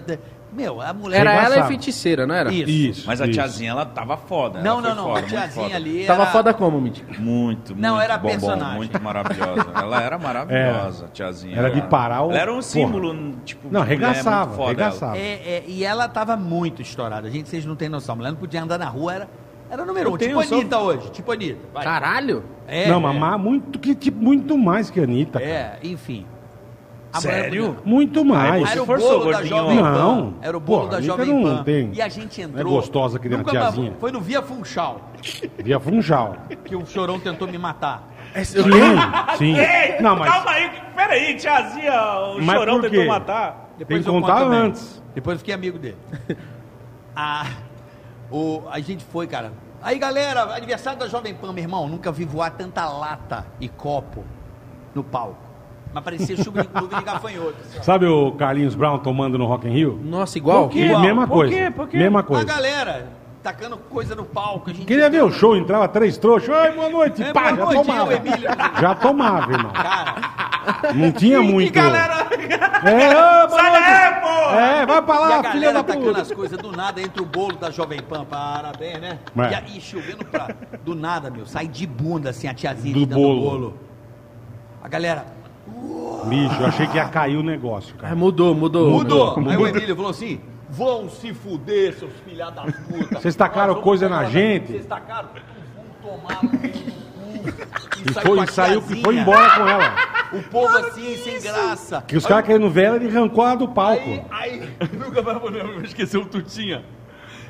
Meu, a mulher. Era ela e Regaçava. feiticeira, não era? Isso. Isso. Mas a isso. tiazinha, ela tava foda. Não, ela não, não. foda, a tiazinha foda. ali. Tava era- foda como, Mítico? Muito, Não, muito era bombom, personagem. muito maravilhosa. Ela era maravilhosa, tiazinha. Era de parar o- Ela era um porra. símbolo, tipo, Não, de mulher regaçava, muito foda, regaçava. É, é, e ela tava muito estourada. Gente, vocês não têm noção. A mulher não podia andar na rua, era, era número Eu um. Tipo sou- Anitta hoje. Tipo Anitta. Vai. Caralho? É, não, é. mamar muito, que, tipo, muito mais que a Anitta. cara. É, enfim. A Sério? podia- Muito mais. Era o forçou, bolo da gordinho. Jovem Pan. Não. Era o bolo Pô, da Jovem Anitta não Pan. tem. E a gente entrou. Não é gostosa que nem a tiazinha. Foi no Via Funchal Via Funchal. que o Chorão tentou me matar. Sim, sim. Ei, Não, mas calma aí, peraí, tiazinha, o Mas chorão por quê? tentou matar. tem que contar antes. Depois eu fiquei amigo dele. a, o, a gente foi, cara. Aí, galera, aniversário da Jovem Pan, meu irmão. Nunca vi voar tanta lata e copo no palco. Mas parecia chuva de clube de gafanhoto. Sabe o Carlinhos Brown tomando no Rock in Rio? Nossa, igual? Por quê? E mesma Por coisa. quê? Por quê? Mesma A coisa. galera tacando coisa no palco. A gente Queria ver o show, entrava três trouxas. Oi, boa noite. É, Pá, boa já noite, tomava. Emílio. Já tomava, irmão. Cara, Não tinha muito. galera, É, ô, sai daí, pô! É, vai pra e a lá, filha galera da tacando puta. as coisas do nada entre o bolo da Jovem Pan. Parabéns, né? É. E aí chovendo pra... Do nada, meu. Sai de bunda, assim, a tiazinha Do bolo. do bolo. A galera... Bicho, eu achei que ia cair o negócio, cara. mudou, mudou. Mudou. Aí o. Emílio falou assim: vão se fuder, seus filha da puta. Vocês tacaram Nós vamos coisa na pegar- gente? Vocês tacaram? Vão tomar no cu. E saiu foi, a saiu, tiazinha. foi embora com ela. O povo assim, sem graça. Que os caras querendo ver ela, ele arrancou ela do palco. Aí, aí, nunca mais vou lembrar, esqueceu o Tutinha.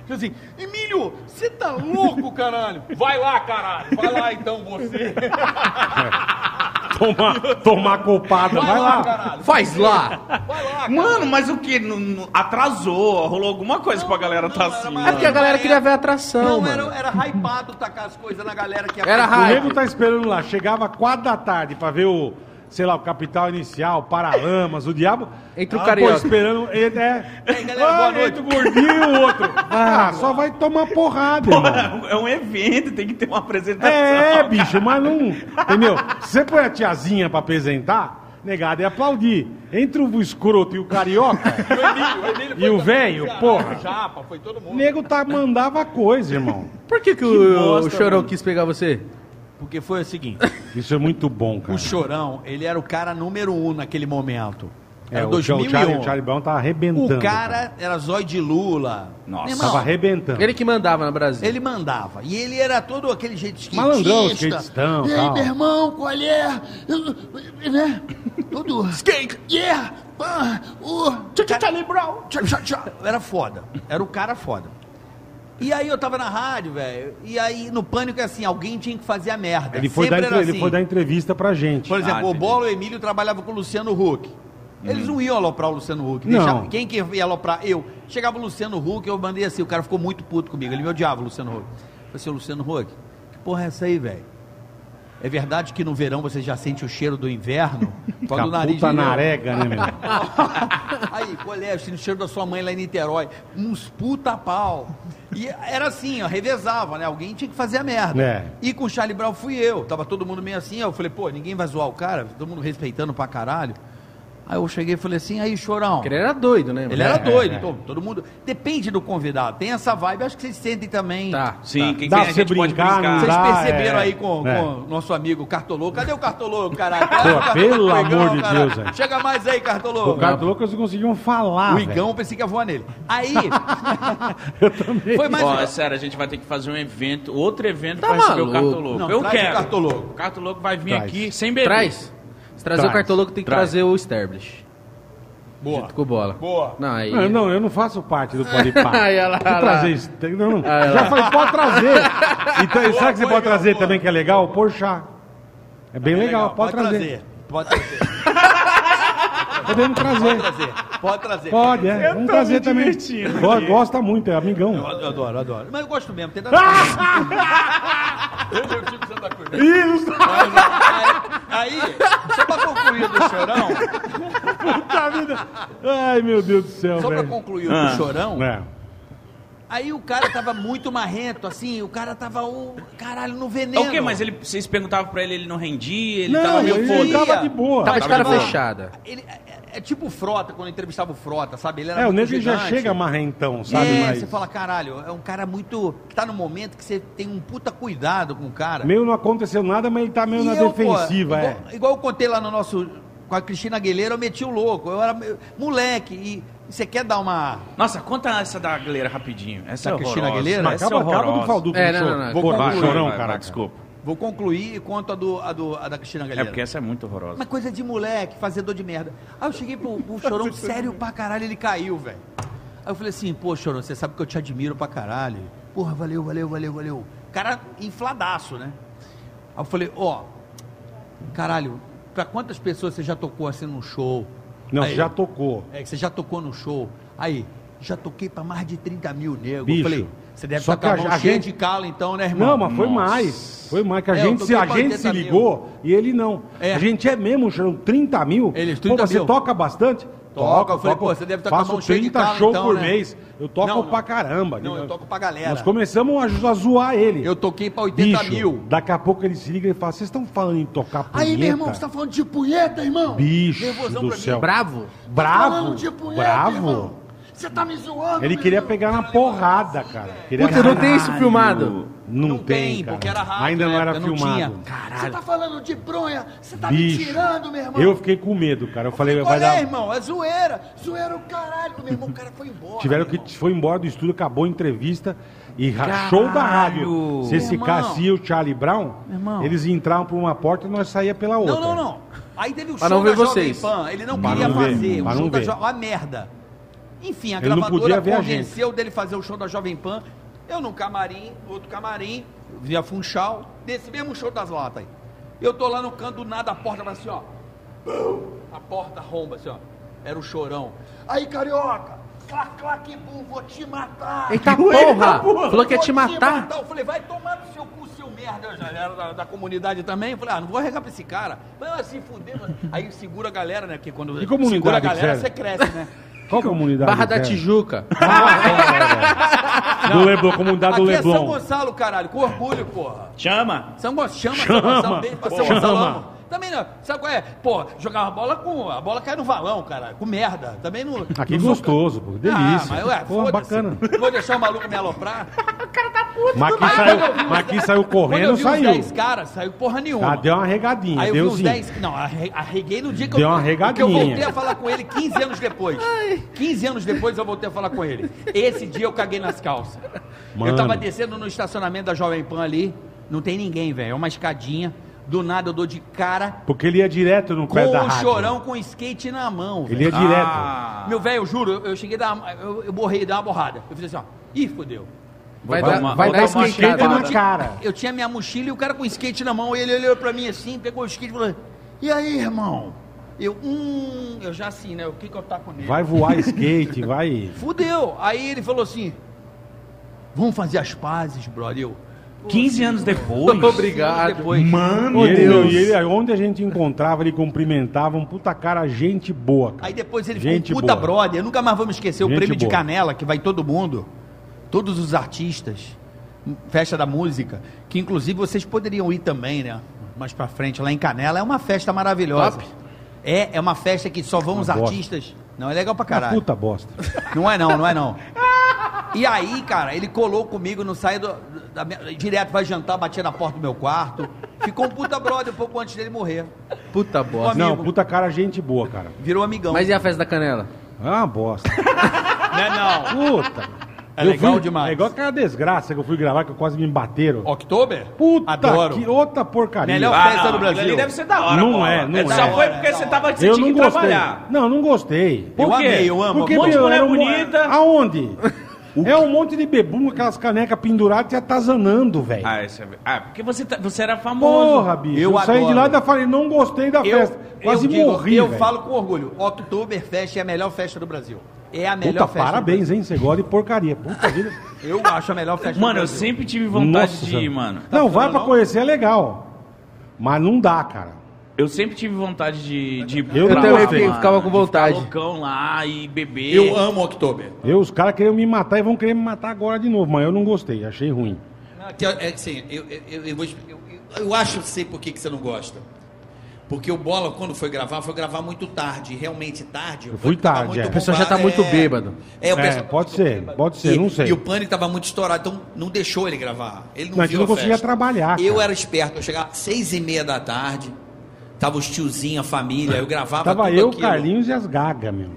Falei assim, Emílio, você tá louco, caralho? Vai lá, caralho. Vai lá então, você. Tomar, tomar copada. Vai lá. caralho. Faz lá! Vai lá, cara. Mano, mas o que? Atrasou, rolou alguma coisa pra galera tá não, era assim. mais- É porque a galera queria ver a atração, Não, mano. era, era hypado tacar as coisas na galera que ia Era O hype. nego tá esperando lá. Chegava quatro da tarde pra ver o, sei lá, o Capital Inicial, Paralamas, o Diabo. Entre o Ah, carioca. Esperando. Ele é. E aí, galera, boa Ah, noite. entre o gordinho e o outro. Ah, só vai tomar porrada, irmão. É um evento, tem que ter uma apresentação. É, bicho, mas não. Entendeu? Se você põe a tiazinha pra apresentar, negado é aplaudir. Entre o escroto e o carioca, O Emílio, o Emílio E o velho, porra. Japa, foi todo o mundo. nego tá, mandava coisa, irmão. Por que, que, o, bosta, o Chorão mano. quis pegar você? Porque foi o seguinte, Isso é muito bom, cara. o Chorão, ele era o cara número um naquele momento. É, Era o, 2001. o Charlie, o Charlie Brown tava arrebentando. O cara era zóio de Lula. Nossa. Irmão, Tava arrebentando. Ele que mandava no Brasil. Ele mandava. E ele era todo aquele jeito skatista. Malandrão, skatistão, E aí, tal. meu irmão, qual é? Né? Tudo. Skate. Yeah. Ah, uh, Charlie Brown. Era foda. Era o cara foda. E aí eu tava na rádio, velho. E aí no pânico é assim, alguém tinha que fazer a merda. Ele foi, dar, entre- era ele assim. foi dar entrevista pra gente. Por exemplo, Ah, o. Bolo e o Emílio trabalhavam com o Luciano Huck. Eles não iam aloprar o Luciano Huck. Não. Deixava- quem que ia aloprar? Eu. Chegava o Luciano Huck, eu mandei assim, o cara ficou muito puto comigo. Ele me odiava, o Luciano Huck. Eu falei assim, "Ô, Luciano Huck, que porra é essa aí, velho? É verdade que no verão você já sente o cheiro do inverno? Quando o nariz... Puta narega, né, meu? Aí, é? Sinto o cheiro da sua mãe lá em Niterói. Uns puta pau. E era assim, ó, revezava, né? Alguém tinha que fazer a merda. É. E com o Charlie Brown fui eu. Tava todo mundo meio assim. Eu falei, pô, ninguém vai zoar o cara. Todo mundo respeitando pra caralho. Aí eu cheguei e falei assim, aí, chorão. Porque ele era doido, né? Ele era doido, então, todo mundo. Depende do convidado. Tem essa vibe, acho que vocês sentem também. Tá. Sim, quem Dá quem a gente pode brincar, brincar. não Vocês dá, perceberam é. aí com, É. com o nosso amigo Cartoloco. Cadê o Cartoloco, caralho? Pô, Cartoloco? pelo amor de Deus, velho. Chega mais aí, Cartoloco. O louco, eles conseguiam falar. O. Igão, eu pensei que ia voar nele. Aí, Eu também. foi mais... Ó, é sério, a gente vai ter que fazer um evento, outro evento Tá pra receber o maluco. Cartoloco. Não, Eu traz o quero. Cartoloco. O Cartoloco vai vir Traz. aqui sem beber. Traz. Se trazer Traz. o cartoloco, tem que Traz. trazer o Stablish. Boa. Junto com bola. Boa. Não, aí... Não, não, eu não faço parte do Pode Pá. Trazer isso, não, não. Aí, Já falei, pode trazer. Então, sabe o que você boa, pode Igão, trazer boa. também que é legal? Porchá. É bem legal, pode, trazer. Pode trazer. Podemos trazer. Pode trazer. Pode trazer. Pode, é. Vamos trazer também. Go- Gosta muito, é amigão. Eu adoro, adoro. Mas eu gosto mesmo. Tem Eu eu tipo Santa Cruz. Isso! Aí, só pra concluir do chorão, Puta vida. Ai, meu Deus do céu, só pra velho. concluir o Ah. do chorão, É. aí o cara tava muito marrento, assim, o cara tava, o caralho, no É veneno. o quê? Mas ele, vocês perguntavam pra ele, ele não rendia, ele Não, tava meio ele foda. tava de boa. Tava de Tava cara de fechada. Ele, é, é tipo o Frota, quando eu entrevistava o Frota, sabe? Ele era É, o nego já chega marrentão, sabe? É, Mas você fala, caralho, é um cara muito. que tá no momento que você tem um puta cuidado com o cara. meio não aconteceu nada, mas ele tá meio E na eu, pô, defensiva, é. igual, igual eu contei lá no nosso. Com a Cristina Aguilera, eu meti o louco. Eu era meio- moleque. E você quer dar uma. Nossa, conta essa da Aguilera rapidinho. Essa Da é Cristina horrorosa. Aguilera? Essa Acaba, é acaba do do É, não, não, não. Vou concluir, chorão, vai, vai, cara. desculpa. Vou concluir e conto a, do, a, do, a da Cristina É Aguilera. porque essa é muito horrorosa. Uma coisa de moleque, fazedor de merda. Aí eu cheguei pro, pro Chorão, sério pra caralho, ele caiu, velho. Aí eu falei assim, pô, Chorão, você sabe que eu te admiro pra caralho. Porra, valeu, valeu, valeu, valeu. Cara infladaço, né? Aí eu falei, ó, caralho, pra quantas pessoas você já tocou assim num show? Não, Aí, já tocou. É, que você já tocou no show. Aí, já toquei pra mais de 30 mil negros. Bicho, eu falei, você deve só estar com que a a gente- de calo então, né, irmão? Não, mas foi Nossa. mais. Foi mais, que a É, gente, se, a gente se 80 mil. ligou e ele não. É. A gente é mesmo, Chorão, 30 mil. Eles, Pô, 30 você mil. toca bastante? Toca, eu falei, pô, você deve estar com a mão cheia de 30 calo, shows então, por né? mês. Eu toco Não, não. pra caramba. Não, eu toco pra galera. Nós começamos a, zo- a zoar ele. Eu toquei pra 80 Bicho, mil. Daqui a pouco ele se liga e fala: Vocês estão falando em tocar punheta? Aí, meu irmão, você tá falando de punheta, irmão? Bicho Nervosão do pra mim. céu. Bravo? Bravo. falando de punheta, bravo. irmão. Você tá me zoando, Ele queria pegar na porrada, cara. Queria Puta, não tem isso filmado. Não, Não tem, tem, cara. porque era rádio Ainda não na era época, não filmado. tinha. Você tá falando de bronha? Você tá me Bicho, tirando, meu irmão? eu fiquei com medo, cara. Eu falei, Qual vai é, dar. irmão? É zoeira. Zoeira o caralho. Meu irmão, o cara foi embora. Tiveram que foi embora do estúdio, acabou a entrevista e rachou da rádio. Se esse Meu Cassia e o Charlie Brown, eles entravam por uma porta e nós saía pela outra. Não, não, não. Aí teve o Pra show não ver da Jovem vocês. Pan. Ele não Pra queria não ver, fazer. pra o não show da ver. jo... Uma merda. Enfim, a Ele gravadora podia ver a convenceu dele fazer o show da Jovem Pan. Eu num camarim, outro camarim, via Funchal, desse mesmo show das latas aí. Eu tô lá no canto do nada, a porta vai assim, ó. Bum! A porta romba assim, ó. Era o chorão. Aí, carioca, clac, clac, bum, vou te matar. Eita porra! Falou que ia te matar. Eu falei, vai tomar no seu cu, seu merda. Eu já era da, da comunidade também. Eu falei, ah, não vou arregar pra esse cara. Mas assim, fudeu. mano. Aí segura a galera, né? Porque quando comunidade segura a galera, você cresce, né? Qual comunidade? Barra da é? Tijuca. Do Leblon, comunidade do Aqui é São Leblon. Gonçalo, caralho, com orgulho, porra. Chama! São Gonçalo, chama, Chama. São Gonçalo, beijo pra São Chama. Gonçalo. amo. Também não, sabe qual é? Pô, jogar uma bola com. A bola cai no valão, cara, com merda. Também não. Aqui não sou- gostoso, pô. Delícia. Ah, mas ué, Pô, foda-se. bacana. Vou deixar o maluco me aloprar. Mas aqui Aí, saiu, quando eu vi os- mas aqui saiu Quando correndo, eu vi os saiu. 10 caras, saiu porra nenhuma. Ah, deu uma regadinha, Aí eu vi deu uns sim. 10. Não, arre- arreguei no dia que Deu eu. uma Porque eu regadinha. voltei a falar com ele 15 anos depois. 15 anos depois eu voltei a falar com ele. Esse dia eu caguei nas calças. Mano. Eu tava descendo no estacionamento da Jovem Pan ali. Não tem ninguém, velho. É uma escadinha. Do nada eu dou de cara Porque ele ia direto no com pé da o rádio. chorão com skate na mão. Ele ia velho. direto. Ah, Meu velho, eu juro, eu, eu cheguei a dar. Eu, eu borrei, dar uma borrada. Eu fiz assim, ó. Ih, fodeu. Vai, Vai dar, uma- vai dar uma cheia na cara. Eu tinha minha mochila e o cara com skate na mão. Ele olhou pra mim assim, pegou o skate e falou: E aí, irmão? Eu, hum, eu já assim, né? O que que eu taco nele? Vai voar skate, vai. Fudeu. Aí ele falou assim: Vamos fazer as pazes, brother. Eu, 15 anos depois. Obrigado. Depois. Mano, E ele, Deus. e ele, onde a gente encontrava, ele cumprimentava, um puta cara, gente boa. Cara. Aí depois ele Gente ficou um puta boa. brother. Nunca mais vamos esquecer o Gente prêmio de boa. canela, que vai todo mundo. Todos os artistas. Festa da música. Que inclusive vocês poderiam ir também, né? Mais pra frente, lá em Canela. É uma festa maravilhosa. Top. É, é uma festa que só vão os bosta. artistas. Não, é legal pra Uma caralho. puta bosta. Não é não, não é não. E aí, cara, ele colou comigo, não saiu do, da minha- direto, vai jantar, batia na porta do meu quarto. Ficou um puta brother um pouco antes dele morrer. Puta bosta. Amigo. Não, puta cara, gente boa, cara. Virou amigão. Mas e a festa da canela? É uma bosta. Não é não. Puta. É Eu legal fui- demais. É igual aquela desgraça que eu fui gravar, que quase me bateram. Oktober? Puta, Adoro. que outra porcaria. Melhor Ah, festa não, do aquilo Brasil. ali deve ser da hora, Não bola. é, não Ele é. Só foi Da porque você tava você Eu tinha não que gostei. trabalhar. Não, não gostei. Por Eu quê? amei, eu amo. Porque, Um monte de meu, mulher era bonita. Aonde? É um monte de bebum com aquelas canecas penduradas e atazanando, velho. Ah, esse é... ah, porque você, tá- você era famoso. Porra, bicho. Eu, Eu saí de lá e falei, não gostei da Eu, festa. Quase eu digo, morri, eu velho. falo com orgulho. Oktoberfest é a melhor festa do Brasil. É a melhor Puta, festa. parabéns, hein? Você gosta de porcaria. Puta vida. Eu acho a melhor festa Mano, do eu sempre tive vontade Nossa de ir, mano. não, vai pra não? conhecer, é legal. Mas não dá, cara. Eu sempre tive vontade de, de ir Eu pra também lá, fiquei- mano, ficava com de ficar vontade. loucão lá e beber. Eu amo Oktober. Eu, os caras queriam me matar e vão querer me matar agora de novo, mas eu não gostei, achei ruim. Que É é que assim, eu, eu, eu, eu vou eu, eu, eu acho que sei por que, que você não gosta. Porque o Bola, quando foi gravar, foi gravar muito tarde. Realmente tarde. Eu fui tava tarde, muito é. O pessoal já tá muito bêbado. É, o É, pessoal pode ser, pode ser, e, não sei. E o Pânico tava muito estourado, então não deixou ele gravar. Ele não Mas viu não a conseguia festa. trabalhar, Eu cara. era esperto, eu chegava às seis e meia da tarde, tava os tiozinhos, a família, eu gravava Tava tudo eu, o aquilo. Carlinhos e as gagas, meu.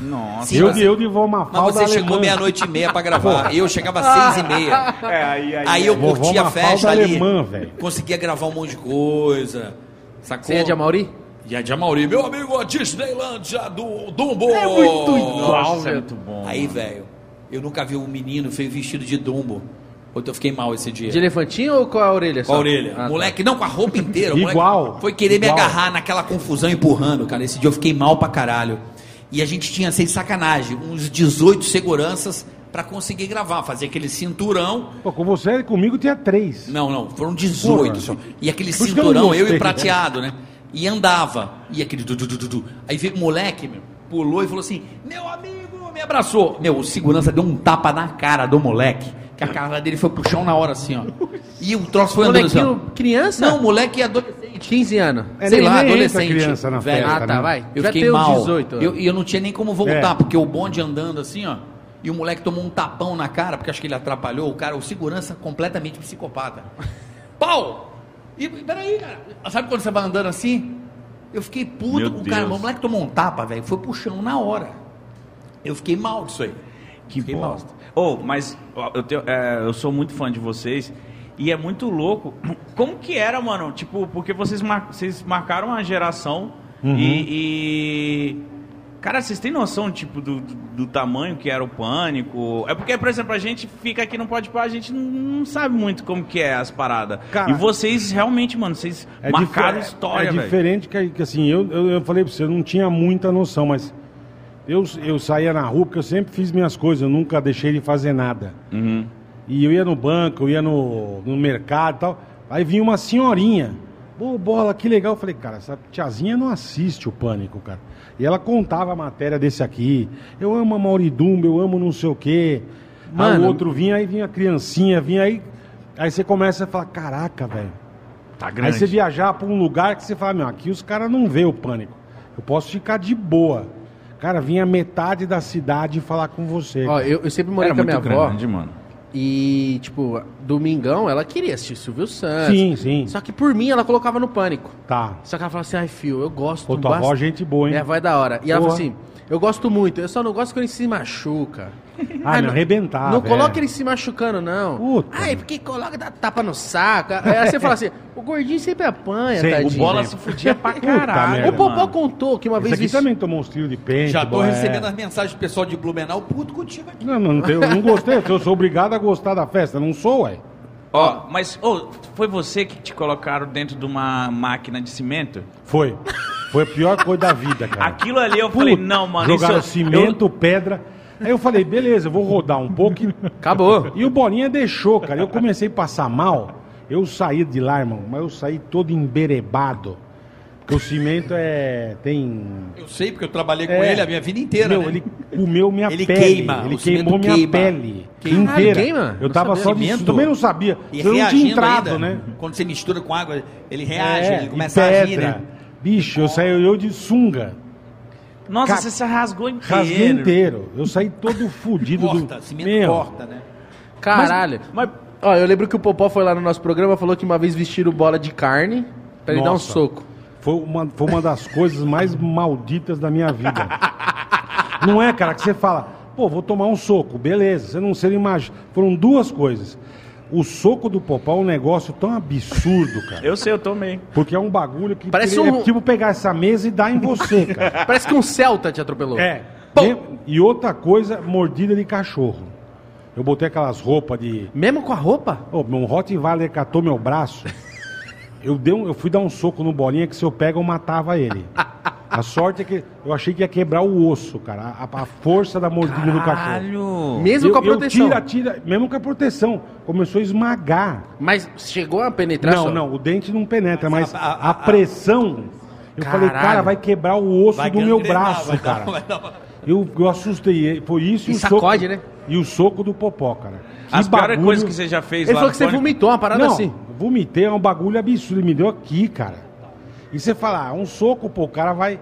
Nossa. Sim, eu, mas- eu de vovó Mafalda Mas você alemã. chegou meia-noite e meia pra gravar. Eu chegava às seis e meia. É, aí, aí, Aí eu Vovó curtia a festa ali. alemã, velho. Conseguia gravar um monte de coisa. Sacou? Você é de Amauri? E a de Amauri, meu amigo, a Disneylandia do Dumbo. É muito igual, Nossa, é muito bom. Aí, velho, eu nunca vi um menino feio vestido de Dumbo. Outro eu fiquei mal esse dia. De elefantinho ou com a orelha Com a orelha. Ah, tá. moleque, não, com a roupa inteira. Igual, Foi querer me igual. agarrar naquela confusão empurrando, cara. Esse dia eu fiquei mal pra caralho. E a gente tinha, sem sacanagem, uns 18 seguranças pra conseguir gravar. Fazer aquele cinturão. Pô, com você, comigo tinha três. Não, não, foram 18 Porra. só. E aquele Por eu cinturão, eu, gostei, e prateado, né? E andava. E aquele du, du, du, du, du. Aí veio o moleque, meu, pulou e falou assim: Meu amigo, me abraçou. Meu, o segurança deu um tapa na cara do moleque. Que a cara dele foi pro chão na hora assim, ó. E o troço foi andando assim, ó. Molequinho, criança? Não, moleque adolescente. 15 anos. É, sei nem- lá, nem entra adolescente. criança na velho. festa, Ah, tá, né? vai. Eu Já fiquei tem uns mal. 18. Eu- E eu, não tinha nem como voltar, É. porque o bonde andando assim, ó. E o moleque tomou um tapão na cara, porque acho que ele atrapalhou. O cara, o segurança, completamente psicopata. Pau! E peraí, cara. Sabe quando você vai andando assim? Eu fiquei puto Meu com o cara. Deus. O moleque tomou um tapa, velho. Foi pro chão na hora. Eu fiquei mal disso aí. Que Fiquei bosta. Oh, mas eu, tenho- é, eu sou muito fã de vocês. E é muito louco. Como que era, mano? Tipo, porque vocês, mar- vocês marcaram uma geração Uhum. e, e- Cara, vocês têm noção, tipo, do, do, do tamanho que era o pânico? É porque, por exemplo, a gente fica aqui no Pode a gente não, não sabe muito como que é as paradas. Cara, e vocês, realmente, mano, vocês marcaram difer- história, É velho. diferente que, que, assim, eu, eu, eu falei pra você, eu não tinha muita noção, mas eu, eu saía na rua porque eu sempre fiz minhas coisas, eu nunca deixei de fazer nada. Uhum. E eu ia no banco, eu ia no, no mercado e tal. Aí vinha uma senhorinha. Pô, bola, que legal. Eu falei, cara, essa tiazinha não assiste o pânico, cara. E ela contava a matéria desse aqui. Eu amo a Mauridumba, eu amo não sei o quê. aí Mano. o outro vinha, aí vinha a criancinha, vinha aí. Aí você começa a falar, caraca, velho. Tá Aí você viajar pra um lugar que você fala, meu, aqui os caras não vê o pânico. Eu posso ficar de boa. Cara, vinha metade da cidade falar com você. Ó, eu, eu sempre morei Era com a muito minha avó. grande, mano. E, tipo, domingão ela queria assistir Silvio Santos. sim, sim. Só que por mim ela colocava no pânico. Tá. Só que ela falava assim, ai, fio, eu gosto Pô, tua avó é gente boa, hein? Minha avó é da hora. E ela Porra. falou assim, eu gosto muito, eu só não gosto quando ele se machuca. Ah, me não- arrebentava, Não é. coloca ele se machucando, não. Puta. Ai, porque coloca dá tapa no saco. Aí você fala assim, o gordinho sempre apanha, Sei, o tadinho. O bola se fudia pra caralho. merda. O Popó mano. contou que uma Esse vez... aqui vesti- também tomou uns tiros de pente. Já tô boa, é. recebendo as mensagens do pessoal de Blumenau, puto contigo aqui. Não, não, eu não gostei. Eu sou obrigado a gostar da festa. Não sou, ué. Ó, mas ô, foi você que te colocaram dentro de uma máquina de cimento? Foi. Foi a pior coisa da vida, cara. Aquilo ali eu Puta, falei, não, mano, Jogaram isso cimento, pedra. Aí eu falei, beleza, eu vou rodar um pouco. e- Acabou. E o Bolinha deixou, cara. Eu comecei a passar mal. Eu saí de lá, irmão, mas eu saí todo emberebado. Porque o cimento é. tem. Eu sei, porque eu trabalhei com É. ele a minha vida inteira, Meu, né? ele comeu minha Ele pele. queima, ele queimou minha queima. pele. Queima. Inteira. Ah, ele queima? Eu Não tava sabia. só de. Cimento. Também não sabia. E Eu não tinha entrado, ainda. né? Quando você mistura com água, ele reage, É, ele e começa a agir, pedra. né? Bicho, eu saí eu de sunga. Nossa, Ca- você se rasgou inteiro. Rasguei inteiro. Eu saí todo fudido Corta, do. cimento Meu, corta, né? Caralho. Mas Ó, eu lembro que o Popó foi lá no nosso programa falou que uma vez vestiram bola de carne pra ele dar um Nossa. soco. Foi uma, foi uma das coisas mais malditas da minha vida. Não é, cara, que você fala, pô, vou tomar um soco, beleza. Você não, você não imagina. Foram duas coisas. O soco do Popó é um negócio tão absurdo, cara. eu sei, eu tomei. Porque é um bagulho que Parece é um- tipo pegar essa mesa e dar em você, cara. Parece que um Celta te atropelou. É. E, e outra coisa, mordida de cachorro. Eu botei aquelas roupas de. Mesmo com a roupa? Ô, meu Rottweiler catou meu braço. Eu, dei um- eu fui dar um soco no bolinha que se eu pego eu matava ele. A sorte é que eu achei que ia quebrar o osso, cara. A, a força da mordida do cachorro. Caralho. Mesmo Eu- com a proteção. Eu tira, tira, mesmo com a proteção. Começou a esmagar. Mas chegou a penetrar não, só? não, o dente não penetra, mas, a- a- a, pressão. Eu falei, Caralho. cara, vai quebrar o osso Vai do meu braço, vai dar- cara. vai dar Eu, eu assustei. Foi isso E o sacode, soco, né? E o soco do popó, cara. Que As piores bagulho- coisas que você já fez Ele lá falou no que você vomitou uma parada Não, assim. vomitei é um bagulho absurdo. Ele me deu aqui, cara. E você fala, ah, um soco, pô, o cara vai.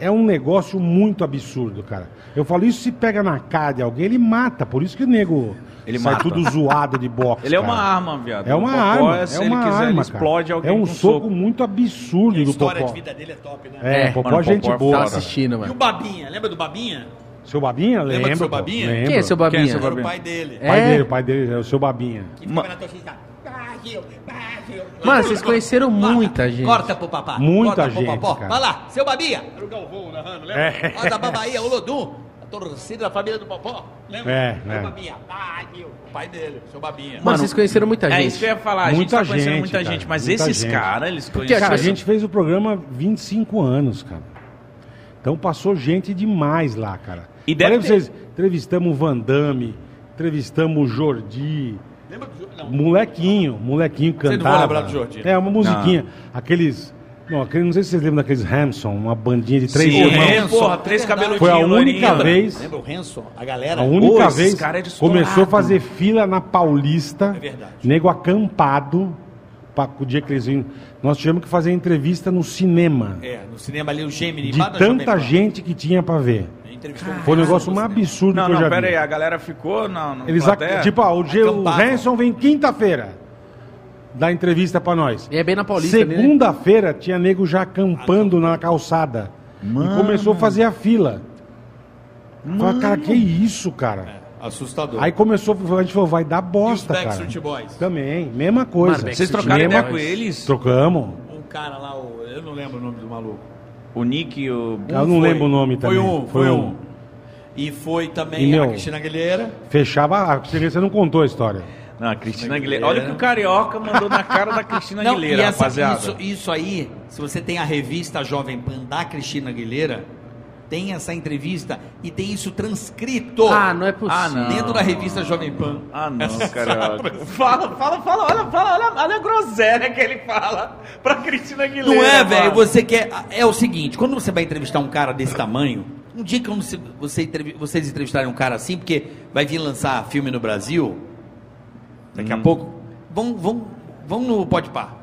É um negócio muito absurdo, cara. Eu falo, isso se pega na cara de alguém, ele mata. Por isso que o nego Ele sai mata. tudo zoado de boxe. Ele é uma cara. arma, viado. É uma Popó, arma. Se é ele uma quiser, arma, ele cara. explode alguém É um com soco muito absurdo A do história Popó. de vida dele é top, né? É, É, Popó mano, é gente Popó é boa. Tá cara. assistindo, E o mano. Babinha, lembra do Babinha? Seu Babinha? Lembra do seu Babinha? lembro. Quem é seu babinha? Quem é seu Era o Babinha? pai dele. O pai É? dele, o pai dele é o seu Babinha. Que ficava na torcida. Brasil, Brasil. Mano, vocês conheceram muita gente. Corta pro papá. Muita Corta pro gente, papá. cara. Vai lá, seu Babinha. Era o Galvão narrando, lembra? É, Ó, da Babaia, o Lodum. A torcida da família do Popó. Lembra? É, Seu é. Babinha. Brasil. O pai dele, seu Babinha. Mano, vocês conheceram muita É gente. isso que eu ia falar. A gente Muita tá conhecendo gente, muita cara, gente, mas muita esses caras, eles Porque, conhecem. Cara, a gente fez o programa 25 anos, cara. Então passou gente demais lá, cara. E deve Falei pra ter- vocês, entrevistamos o Van Damme, entrevistamos o Jordi. Lembra do Não. Molequinho, molequinho não cantava. vai lembrar do Jordi? É, uma musiquinha. Aqueles. Não, aquele, não sei se vocês lembram daqueles Hamson, uma bandinha de três Sim, irmãos. Hanson. porra, três cabeludinhos. Foi a única vez. Lembra o Hanson? A galera? A única vez cara é começou a fazer fila na Paulista. É verdade. Nego acampado. O dia que eles vinham. Nós tivemos que fazer entrevista no cinema. É, no cinema ali, o Gemini. De tanta gente que tinha pra ver. Foi um negócio mais absurdo Não, que eu já não, pera vi. aí. A galera ficou na, na Eles, plateia? tipo, ó, o, G, o. Hanson vem quinta-feira. Dar entrevista pra nós. E é bem na Paulista, né? Segunda-feira tinha nego já acampando na calçada. E começou a fazer a fila. Falei, cara, que isso, cara? Assustador. Aí começou, a gente falou, vai dar e os bosta, cara. Boys? Também, mesma coisa. Vocês trocaram ideia com eles? Trocamos. Um cara lá, o- eu não lembro o nome do maluco. O Nick, o... Eu não Foi. lembro o nome Foi também. um, foi um. E foi também E, a meu, Cristina Aguilera. Fechava. a- Você não contou a história. Não, a Cristina Aguilera. Aguilera. Olha o que o Carioca mandou na cara da Cristina Não, Aguilera, e essa- rapaziada. isso, isso aí, se você tem a revista Jovem Pan da Cristina Aguilera, tem essa entrevista e tem isso transcrito. Ah, não é possível. Ah, não. Dentro da revista Jovem Pan. Ah, não, Carioca. fala, fala, fala. Olha, fala, olha, olha a groselha que ele fala pra Cristina Aguilera. Não é, velho? Você quer. É o seguinte: quando você vai entrevistar um cara desse tamanho, um dia que você, você vocês entrevistarem um cara assim, porque vai vir lançar filme no Brasil, daqui a pouco, vão, vão, vão no Pode Par.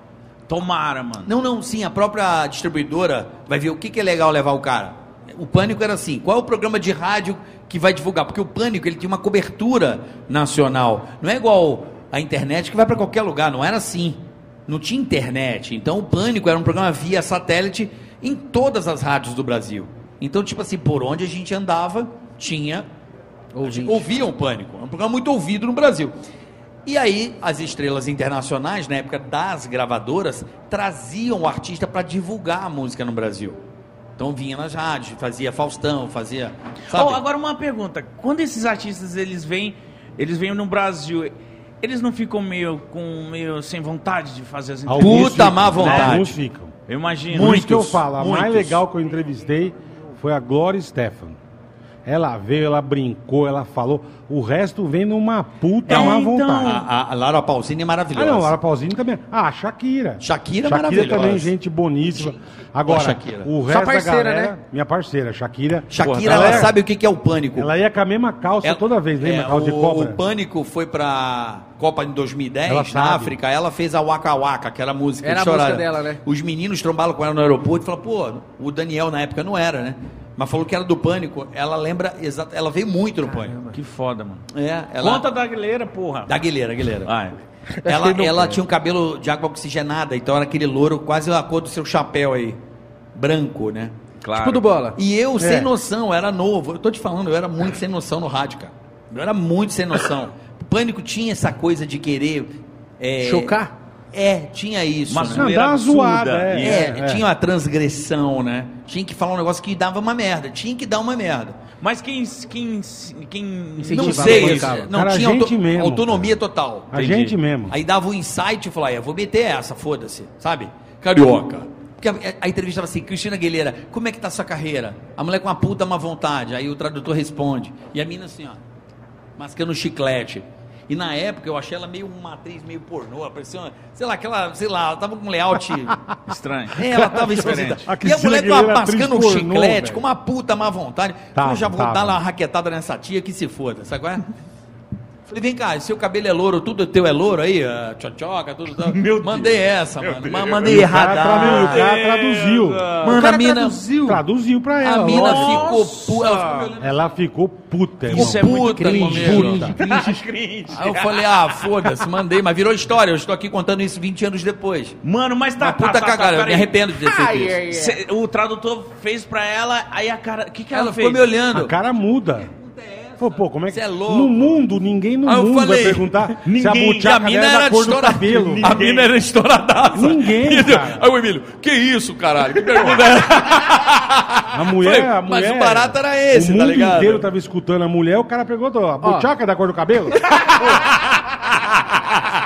Tomara, mano. Não, não, sim, a própria distribuidora vai ver o que, que é legal levar o cara. O Pânico era assim, qual é o programa de rádio que vai divulgar? Porque o Pânico, ele tinha uma cobertura nacional. Não é igual a internet que vai para qualquer lugar, não era assim. Não tinha internet. Então o Pânico era um programa via satélite em todas as rádios do Brasil. Então, tipo assim, por onde a gente andava, tinha Ouvinte. ouviam o Pânico. É um programa muito ouvido no Brasil. E aí, as estrelas internacionais, na época das gravadoras, traziam o artista para divulgar a música no Brasil. Então vinha nas rádios, fazia Faustão, fazia. Sabe? Oh, agora uma pergunta. Quando esses artistas eles vêm, eles vêm no Brasil, eles não ficam meio com meio sem vontade de fazer as entrevistas? Puta má vontade. Alguns ficam. Eu imagino. Por isso que eu Muitos, falo, a mais muitos. legal que eu entrevistei foi a Glória Stefan. Ela veio, ela brincou, ela falou. O resto vem numa puta É, má então. vontade. A, a- a Laura Pausini é Ah, maravilhosa. não, Lara Pausini também. Ah, a Shakira. Shakira é Shakira maravilhosa. também, gente boníssima. Agora, Shakira. o Sua resto parceira, da galera, né? minha parceira, Shakira. Shakira, Porra, ela é- sabe o que é o pânico. Ela ia com a mesma calça Ela- toda vez, lembra? É, calça de o, cobra. o Pânico foi pra Copa em 2010, Ela na sabe. África. Ela fez a Waka Waka, que era a música. Era a música dela, né? Os meninos trombaram com ela no aeroporto e falaram, pô, o Daniel na época não era, né? Mas falou que era do Pânico. Ela lembra exato. Ela veio muito no Pânico. Que foda, mano. É, ela. Conta da Aguilera, porra. Da Aguilera, Aguilera. Vai. Ela, ela tinha um cabelo de água oxigenada, então era aquele louro quase a cor do seu chapéu aí. Branco, né? Claro. Tipo do bola. E eu, É. sem noção, era novo. Eu tô te falando, eu era muito sem noção no rádio, cara. Eu era muito sem noção. O Pânico tinha essa coisa de querer. é, Chocar? É, tinha isso. Uma né? Não, zoeira dá uma absurda. zoada, é. É, tinha uma transgressão, né? Tinha que falar um negócio que dava uma merda. Tinha que dar uma merda. Mas quem. quem, quem Não sei, bancava. não Cara, a tinha gente auto- mesmo, autonomia total. A Entendi. gente mesmo. Aí dava um insight e falava, eu vou meter essa, foda-se, sabe? Carioca. Porque a, a entrevista estava assim, Cristina Aguilera, como é que tá sua carreira? A mulher com uma puta má vontade. Aí o tradutor responde. E a mina assim, ó, mascando chiclete. E na época eu achei ela meio uma atriz meio pornô, ela parecia uma, sei lá, aquela, sei lá, ela tava com um layout. Estranho. É, ela tava esquisita. E a mulher tava mascando um chiclete velho. com uma puta má vontade. Tava, eu já vou tava. dar uma raquetada nessa tia que se foda, sabe qual é? Falei, vem cá, seu cabelo é louro, tudo teu é louro aí, a tchotchoca, tudo tal. mandei essa, mano. Mas mandei o cara, errada. o cara traduziu. Mano, a mina, Traduziu pra ela. a mina ficou puta. Ela ficou Ela puta, irmão. Isso é muito cringe, cringe. Aí eu falei, ah, foda-se, mandei, mas virou história. Eu estou aqui contando isso 20 anos depois. Mano, mas tá. Uma puta tá, tá, cagada, tá, eu me arrependo de ter feito isso. Cê- o tradutor fez pra ela, aí a cara. O que, que ela, Ela fez? ficou me olhando. A cara muda. Falou, pô, como é que. Cê é louco. No mundo, ninguém no Aí eu mundo falei, vai perguntar se a ninguém. E a buchaca mina dela é era da cor do cabelo. A mina era estouradaça. Ninguém, Entendeu? cara. Aí o Emílio, que isso, caralho? Que pergunta é A mulher, a Mas mulher. o barato era esse, o tá mundo ligado? inteiro tava escutando a mulher, o cara perguntou: a buchaca é da cor do cabelo?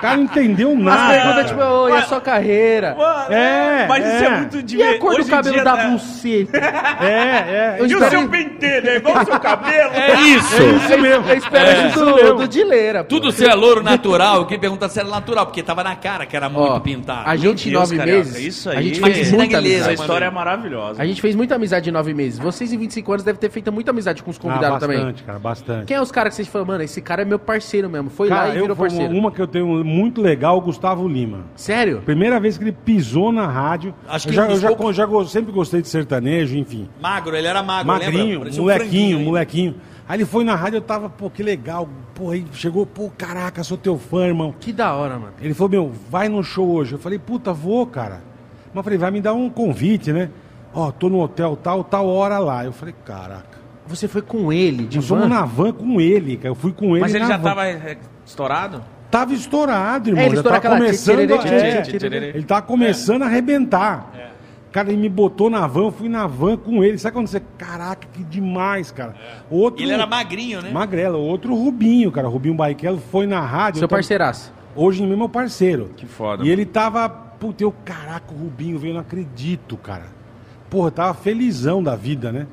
o cara não entendeu nada. pergunta, cara. tipo, ô, e a sua carreira? Mano, É, mas isso é, é. muito E divertido. a cor do cabelo da buceta? É, é. Eu E o espero- seu pentelho é igual o seu cabelo? É isso. É isso mesmo. Eu espero É. isso do, mesmo. do Dileira. Tudo se é louro natural, eu queria perguntar se era natural, porque tava na cara que era muito Ó, pintado. a gente em Deus, nove carioca, meses, isso a aí- gente Mas fez muita Essa amizade. história é maravilhosa. A gente fez muita amizade em nove meses. Vocês em 25 anos devem ter feito muita amizade com os Ah, convidados bastante, também. cara, bastante. Quem é os caras que vocês falam, mano, esse cara é meu parceiro mesmo. Foi Cara, lá e virou parceiro. uma que eu tenho muito legal, o Gustavo Lima. Sério? Primeira vez que ele pisou na rádio. Acho eu que já, eu já, poucos- já go- sempre gostei de sertanejo, enfim. Magro, ele era magro, Magrinho, lembra? Parecia um molequinho, molequinho. Aí ele foi na rádio, eu tava, pô, que legal. Pô, aí chegou, pô, caraca, sou teu fã, irmão. Que da hora, mano. Ele falou, meu, vai no show hoje. Eu falei, puta, vou, cara. Mas eu falei, vai me dar um convite, né? Ó, tô no hotel tal, tal hora lá. Eu falei, caraca. Você foi com ele, de Nós fomos van? na van com ele, cara. Eu fui com ele Mas ele já van. tava é, estourado? Tava estourado, irmão. É, ele já estoura tava aquela começando. tchê, é. Ele tava começando a arrebentar. Cara, ele me botou na van, eu fui na van com ele. Sabe quando você. Caraca, que demais, cara. Outro. Ele era magrinho, né? Magrelo, outro Rubinho, cara. Rubinho Barrichello foi na rádio. Seu eu tava- parceiraço. Hoje mesmo é meu parceiro. Que foda, E ele tava. Puta, eu, caraca, o Rubinho veio, eu não acredito, cara. Porra, eu tava felizão da vida, né?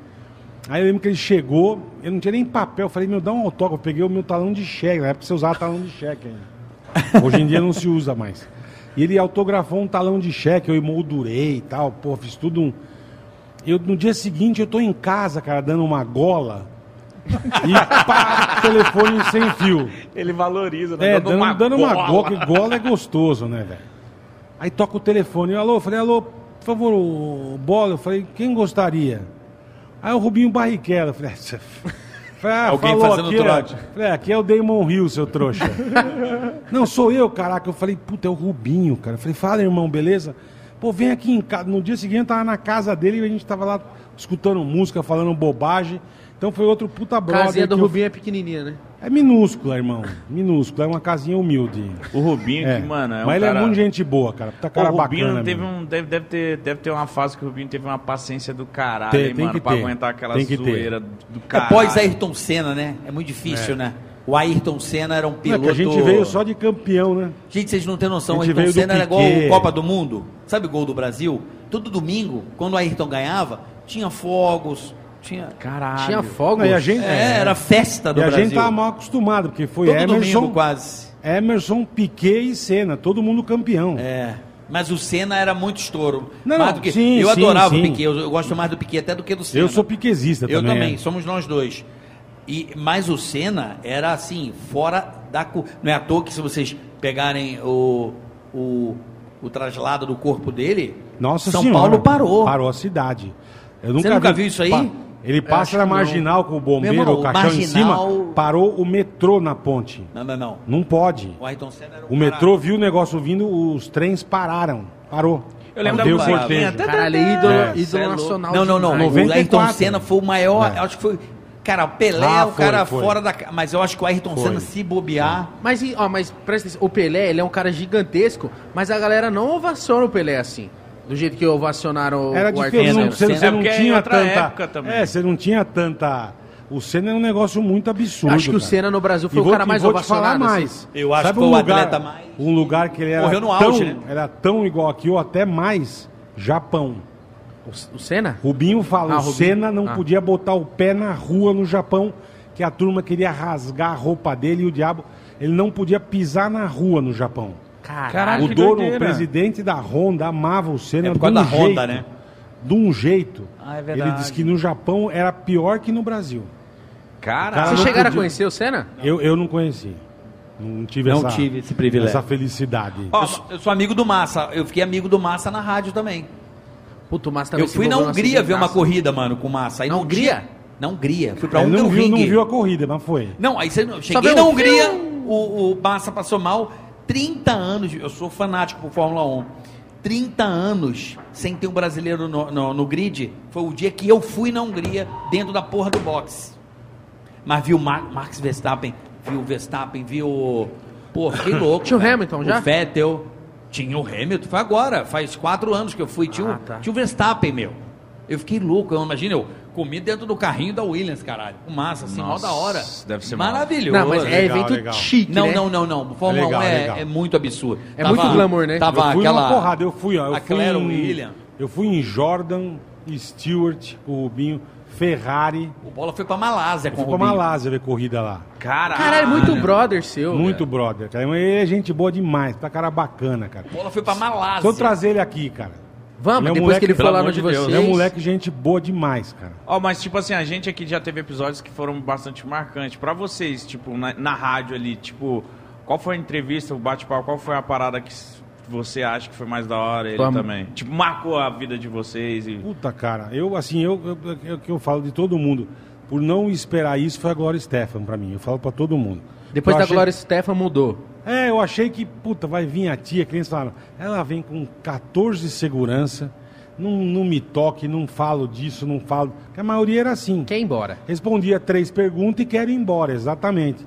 Aí eu lembro que ele chegou, eu não tinha nem papel. Eu falei, meu, dá um autógrafo. Eu peguei o meu talão de cheque. Na época você usava talão de cheque ainda. Hoje em dia não se usa mais. E ele autografou um talão de cheque, eu emoldurei e tal. Pô, fiz tudo um. Eu, no dia seguinte eu tô em casa, cara, dando uma gola. E pá, telefone sem fio. Ele valoriza, né? É, dando, dando uma gola, que gola é gostoso, né, velho? Aí toca o telefone, alô, falei, alô, por favor, bola, eu falei, quem gostaria? Aí o Rubinho Barrichello, eu falei, Ah, Alguém fazendo aqui, trote. Falei, "Ah, aqui é o Damon Hill, seu trouxa. Não, sou eu, caraca. Eu falei, puta, é o Rubinho, cara. Eu falei, fala, irmão, beleza? Pô, vem aqui em casa. No dia seguinte eu tava na casa dele e a gente tava lá escutando música, falando bobagem. Então foi outro puta brother. Casinha do que eu- Rubinho é pequenininha, né? É minúscula, irmão. Minúscula. É uma casinha humilde. O Rubinho, É. que, mano, é um Mas ele cara... é muito gente boa, cara. Puta cara o Rubinho bacana. teve um, deve, deve, ter, deve ter uma fase que o Rubinho teve uma paciência do caralho, Tem- hein, tem mano, que pra ter. aguentar aquela Tem que ter. zoeira do É caralho. pós Ayrton Senna, né? É muito difícil, né? O Ayrton Senna era um é piloto... que a gente veio só de campeão, né? Gente, vocês não têm noção, A o Ayrton Senna era igual o Copa do Mundo. Sabe o gol do Brasil? Todo domingo, quando o Ayrton ganhava, tinha fogos, Tinha. Caralho. Tinha fogos. Não, e a gente, É, era festa do e a Brasil. gente tava mal acostumado, porque foi Todo Emerson, domingo quase. Emerson, Piquet e Senna, todo mundo campeão. É. Mas o Senna era muito estouro. Não, Mais do que- sim, eu sim, adorava sim. o Piquet. Eu, eu gosto mais do Piquet até do que do Senna. Eu sou piquezista Eu também. também, é. somos nós dois. E, mas o Senna era assim, fora da. cu- Não é à toa que se vocês pegarem o, o, o traslado do corpo dele, Nossa São Senhora, Paulo parou. Parou a cidade. Eu nunca nunca vi- viu isso aí? Pa- Ele passa na que não. marginal com o bombeiro, irmão, o caixão em marginal- cima, parou o metrô na ponte. Não, não, não. Não pode. O Ayrton Senna era um O metrô viu o negócio vindo, os trens pararam. Parou. Eu lembro Deu da musiquinha. Caralho, ídolo, É. ídolo nacional. Não, não, não. demais. O Ayrton 94. Senna foi o maior. É. Acho que foi. Cara, o Pelé Ah, é o foi, cara foi. fora da. Mas eu acho que o Ayrton Foi. Senna, se bobear. Mas, ó, mas presta atenção, o Pelé, ele é um cara gigantesco, mas a galera não ovaciona o Pelé assim. Do jeito que ovacionaram o, Era o Ayrton diferente. Senna. Não, você, É não é em tinha outra tanta. época também. É, você não tinha tanta. O Senna era um negócio muito absurdo. Acho que o cara. Senna no Brasil E foi o vou cara mais vou te falar ovacionado. mais. assim. Eu acho Sabe que foi um o lugar, atleta mais- Um lugar que ele era, Morreu no tão, auge, né? era tão igual aqui, ou até mais, Japão. O, o Senna? Rubinho fala, Ah, o Rubinho. Senna não Ah. podia botar o pé na rua no Japão, que a turma queria rasgar a roupa dele e o diabo. Ele não podia pisar na rua no Japão. Caralho, o dono, o presidente da Honda, amava o Senna É por de causa um da Honda, jeito, né? De um jeito. Ah, é Ele verdade. disse que no Japão era pior que no Brasil. Caralho. Cara, Vocês chegaram a podia- conhecer o Senna? Eu, eu não conheci. Não tive Não essa, tive esse privilégio. essa felicidade. Eu, sou- eu sou amigo do Massa. Eu fiquei amigo do Massa na rádio também. Puto, o Massa também eu fui na numa Hungria ver uma corrida, mano, com o Massa. Aí Na não Hungria? tinha- Na Hungria. Fui pra Ele não viu, não viu a corrida, mas foi. Não, aí você não. Cheguei na Hungria, o, o Massa passou mal. 30 anos, eu sou fanático por Fórmula 1. 30 anos sem ter um brasileiro no, no, no grid. Foi o dia que eu fui na Hungria, dentro da porra do boxe. Mas vi o Mar Max Verstappen, vi o Verstappen, vi o. Pô, fiquei louco. Tinha o. Hamilton já? O Vettel. Tinha o Hamilton, foi agora, faz quatro anos que eu fui. Tinha, o- Ah, tá. tinha o Verstappen, meu. Eu fiquei louco, eu imagino, eu comi dentro do carrinho da Williams, caralho. Com massa, assim, mó Nossa, da hora. deve ser. Maravilhoso. Não, mas é Legal, evento legal. chique, Não, né? não, não, não. Fórmula É legal, 1 é, é muito absurdo. É muito glamour, né? Tava eu fui aquela. porrada, eu fui, ó. Eu a fui em, William. Eu fui em Jordan, Stewart, o Rubinho, Ferrari. O Bola foi pra Malásia Eu com fui o pra Rubinho. Malásia ver corrida lá. Caralho. Caralho, muito brother seu. Muito brother, cara. Ele é gente boa demais, tá cara bacana, cara. O Bola foi pra Malásia. Se eu trazer ele aqui, cara. Vamos, Ele é um depois moleque- que ele amor de vocês. Ele é um moleque gente boa demais, cara. Ó, mas tipo assim, a gente aqui já teve episódios que foram bastante marcantes. Pra vocês, tipo, na, na rádio ali, tipo, qual foi a entrevista, o bate-papo, qual foi a parada que você acha que foi mais da hora ele Vamos. também? Tipo, marcou a vida de vocês e... Puta, cara. Eu, assim, eu, eu, eu, que eu falo de todo mundo. Por não esperar isso, foi a Glória Stefan pra mim. Eu falo pra todo mundo. Depois Eu da achei- Glória Stefan mudou. É, eu achei que, puta, vai vir a tia, que nem eles falaram. Ela vem com 14 de segurança, não, não me toque, não falo disso, não falo. Porque a maioria era assim. Quer ir embora. Respondia três perguntas e quero ir embora, exatamente.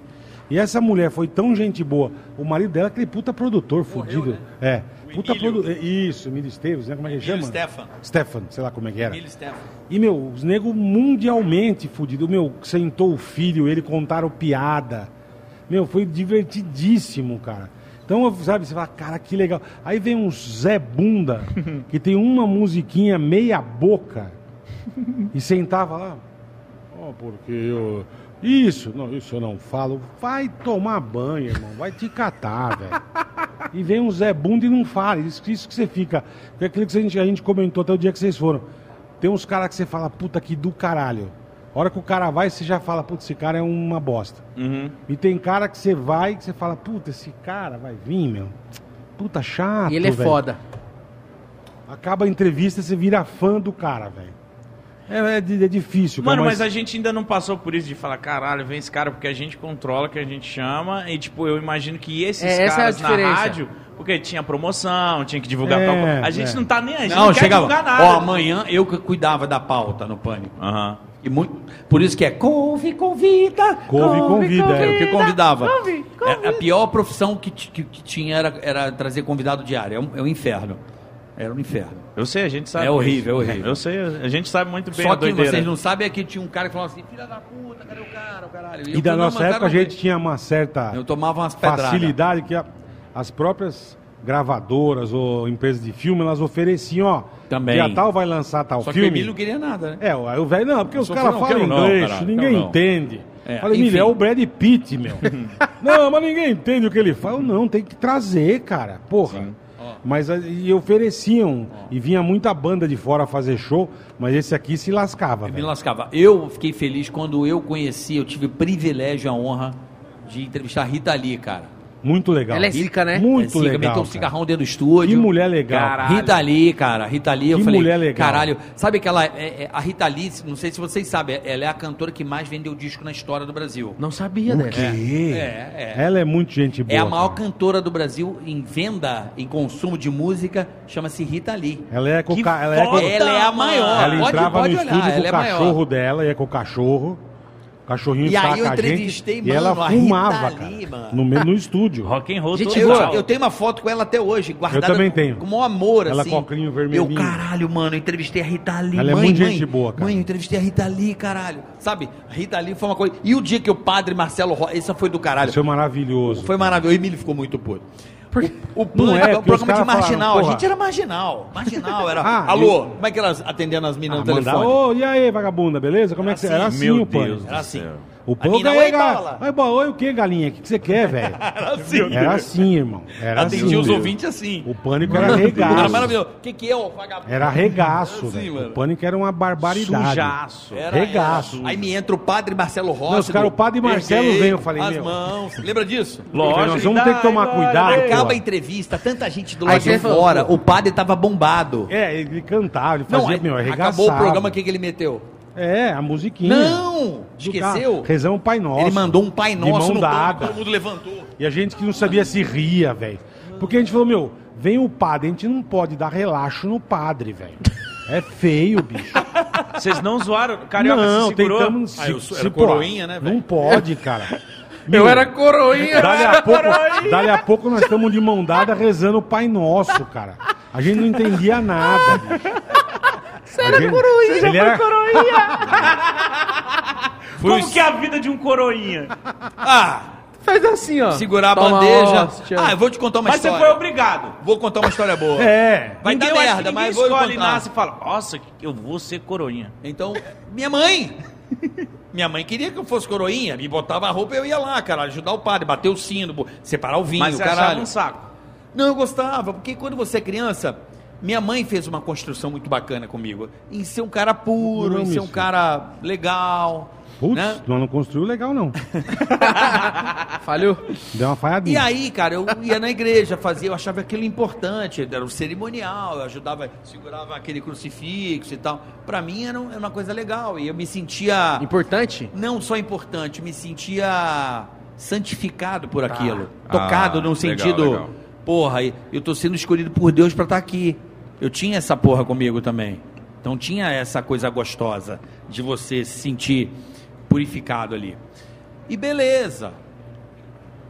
E essa mulher foi tão gente boa. O marido dela, é aquele puta produtor fudido. É. Puta produtor. Isso, Emílio Esteves, né? Como é que Emílio chama? Stefan. Stefan, sei lá como é que era. Emílio Stefan. E, meu, os negros mundialmente fudidos. Meu, sentou o filho, ele contaram piada. Meu, foi divertidíssimo, cara. Então, sabe, você fala, cara, que legal. Aí vem um Zé Bunda, que tem uma musiquinha meia boca, e sentava lá. Ó, porque eu. Isso, não, isso eu não falo. Vai tomar banho, irmão. Vai te catar, velho. E vem um Zé Bunda e não fala. Isso, isso que você fica. É aquilo que a gente, a gente comentou até o dia que vocês foram. Tem uns caras que você fala, puta que do caralho. A hora que o cara vai, você já fala, puta, esse cara é uma bosta. Uhum. E tem cara que você vai que você fala, puta, esse cara vai vir, meu. Puta chato. e ele é velho. foda. Acaba a entrevista, você vira fã do cara, velho. É, é, é difícil, Mano, mas a gente ainda não passou por isso de falar, caralho, vem esse cara porque a gente controla, que a gente chama, e tipo, eu imagino que esses É, essa é a caras na diferença. rádio, porque tinha promoção, tinha que divulgar É, tal coisa. A gente é. não tá nem, a gente Não, não, quer chegava. divulgar nada. Ó, amanhã eu que cuidava da pauta no Pânico. Aham. E muito, por isso que é couve, convida. Couve, convida, é. Porque convidava. É, a pior profissão que, que, que tinha era, era trazer convidado diário. É um, é um inferno. Era um inferno. Eu sei, a gente sabe. É horrível, disso. é horrível. Eu sei, a gente sabe muito bem Só a que doideira. vocês não sabem é que tinha um cara que falava assim, filha da puta, cadê o cara, o caralho? E eu da falei, "Não, nossa época a gente tinha uma certa Eu tomava umas pedradas. facilidade que a- as próprias gravadoras ou empresas de filme, elas ofereciam, ó. Também. Dia tal vai lançar tal Só que o filme. Emílio não queria nada, né? É, aí o velho, não, porque os caras não, falam não, inglês, caralho, ninguém não. entende. É, Falei. Emílio, é o Brad Pitt, meu. não, mas ninguém entende o que ele fala. Eu, Não, tem que trazer, cara. Porra. Mas a- e ofereciam, e vinha muita banda de fora fazer show, mas esse aqui se lascava, Eu me lascava. Eu fiquei feliz quando eu conheci, eu tive o privilégio, a honra de entrevistar a Rita Lee, cara. Muito legal. Ela é zica, né? Muito É, zica, legal. Meteu um cara. cigarrão dentro do estúdio. Que mulher legal. Caralho. Rita Lee, cara. Rita Lee, eu Que falei. mulher legal. Caralho. Sabe aquela. é- é- a Rita Lee, não sei se vocês sabem, ela é a cantora que mais vendeu disco na história do Brasil. Não sabia O dessa. quê? É, é. Ela é muito gente boa. É a maior cara. cantora do Brasil em venda, em consumo de música, chama-se Rita Lee. Ela é com Que o ca- ela é com, Ela é a maior. ela pode entrava pode no olhar, estúdio com ela o é maior. cachorro dela, ia com o cachorro. Cachorrinho E aí eu a gente, entrevistei, e mano, ela a Rita fumava, Lee, cara, mano. no, no estúdio. Rock and roll Gente Eu, eu tenho uma foto com ela até hoje, guardada também tenho. com o maior amor, Ela assim. com óculinho vermelhinho. Eu, caralho, mano, eu entrevistei a Rita Lee, Ela é mãe, muito mãe, gente boa, cara. Mãe, eu entrevistei a Rita Lee, caralho. Sabe, Rita Lee foi uma coisa... E o dia que o padre Marcelo Rocha... Esse foi do caralho. Isso é maravilhoso. Foi maravilhoso. O Emílio ficou muito puto. O, o Não Pânico é, é, um porque programa de marginal. falaram, a gente era marginal. Marginal, era... Ah, Alô, eu- como é que elas atendendo as minas Ah, no telefone? Ô, e aí, vagabunda, beleza? Como é que você... Era assim Meu o pânico. Deus Era assim. céu. O mina, é "Oi, ga- bola." Oi, o que, galinha? O que que você quer, velho? Era assim. Era assim, irmão. Era Atendia assim. os ouvintes assim. O pânico era Era regaço. maravilhoso. O que que é, ô vagabundo? Era regaço, Assim, velho. O pânico era uma barbaridade. Sujaço. Era, Regaço. era. Aí me entra o padre Marcelo Rossi. Não, os caras, do o padre Marcelo vem, eu falei, As meu. mãos. Lembra disso? Falei, nós vamos ter que tomar cuidado. Acaba a entrevista, tanta gente do lado de fora. O padre tava bombado. É, ele cantava, ele fazia, meu, arregaçava. acabou o programa, o que, que ele meteu? É, a musiquinha. Não! Esqueceu? Rezamos Pai Nosso. Ele mandou um Pai De Nosso mão no dada. todo mundo levantou. E a gente que não sabia se ria, velho. Porque a gente falou, meu, vem o padre, a gente não pode dar relaxo no padre, velho. É feio, bicho. Vocês não zoaram? Carioca não, se segurou? tentamos Ah, eu se era pô, coroinha, né, velho? Não pode, cara. Eu Meu, era coroinha. Dali a, pouco, dali a pouco nós estamos de mão dada rezando o Pai Nosso, cara. A gente não entendia nada, bicho. Você era coroinha. Ele era... Como que é a vida de um coroinha? Ah, Faz assim, ó. segurar a Toma bandeja. hóstia. Ah, eu vou te contar uma Mas você história. foi obrigado. Vou contar uma história boa. É. Vai ninguém, dar merda, mas vou escolhe, contar. nasce e fala, nossa, eu vou ser coroinha. Então, minha mãe. Minha mãe queria que eu fosse coroinha, me botava a roupa e eu ia lá, cara, ajudar o padre, bater o sino, separar o vinho, Mas você achava caralho. um saco. Não, eu gostava, porque quando você é criança, minha mãe fez uma construção muito bacana comigo. Em ser um cara puro, Não, em ser um cara legal. Putz, né? não, não construiu legal, não. Falhou. Deu uma E falhadinha. aí, cara, eu ia na igreja, fazia, eu achava aquilo importante, era o cerimonial, eu ajudava, segurava aquele crucifixo e tal. Pra mim era, um- uma coisa legal e eu me sentia Importante? não só importante, me sentia santificado por aquilo, tocado Ah, num legal, sentido, legal. porra, eu tô sendo escolhido por Deus pra estar aqui. Eu tinha essa porra comigo também. Então tinha essa coisa gostosa de você se sentir purificado ali. E beleza.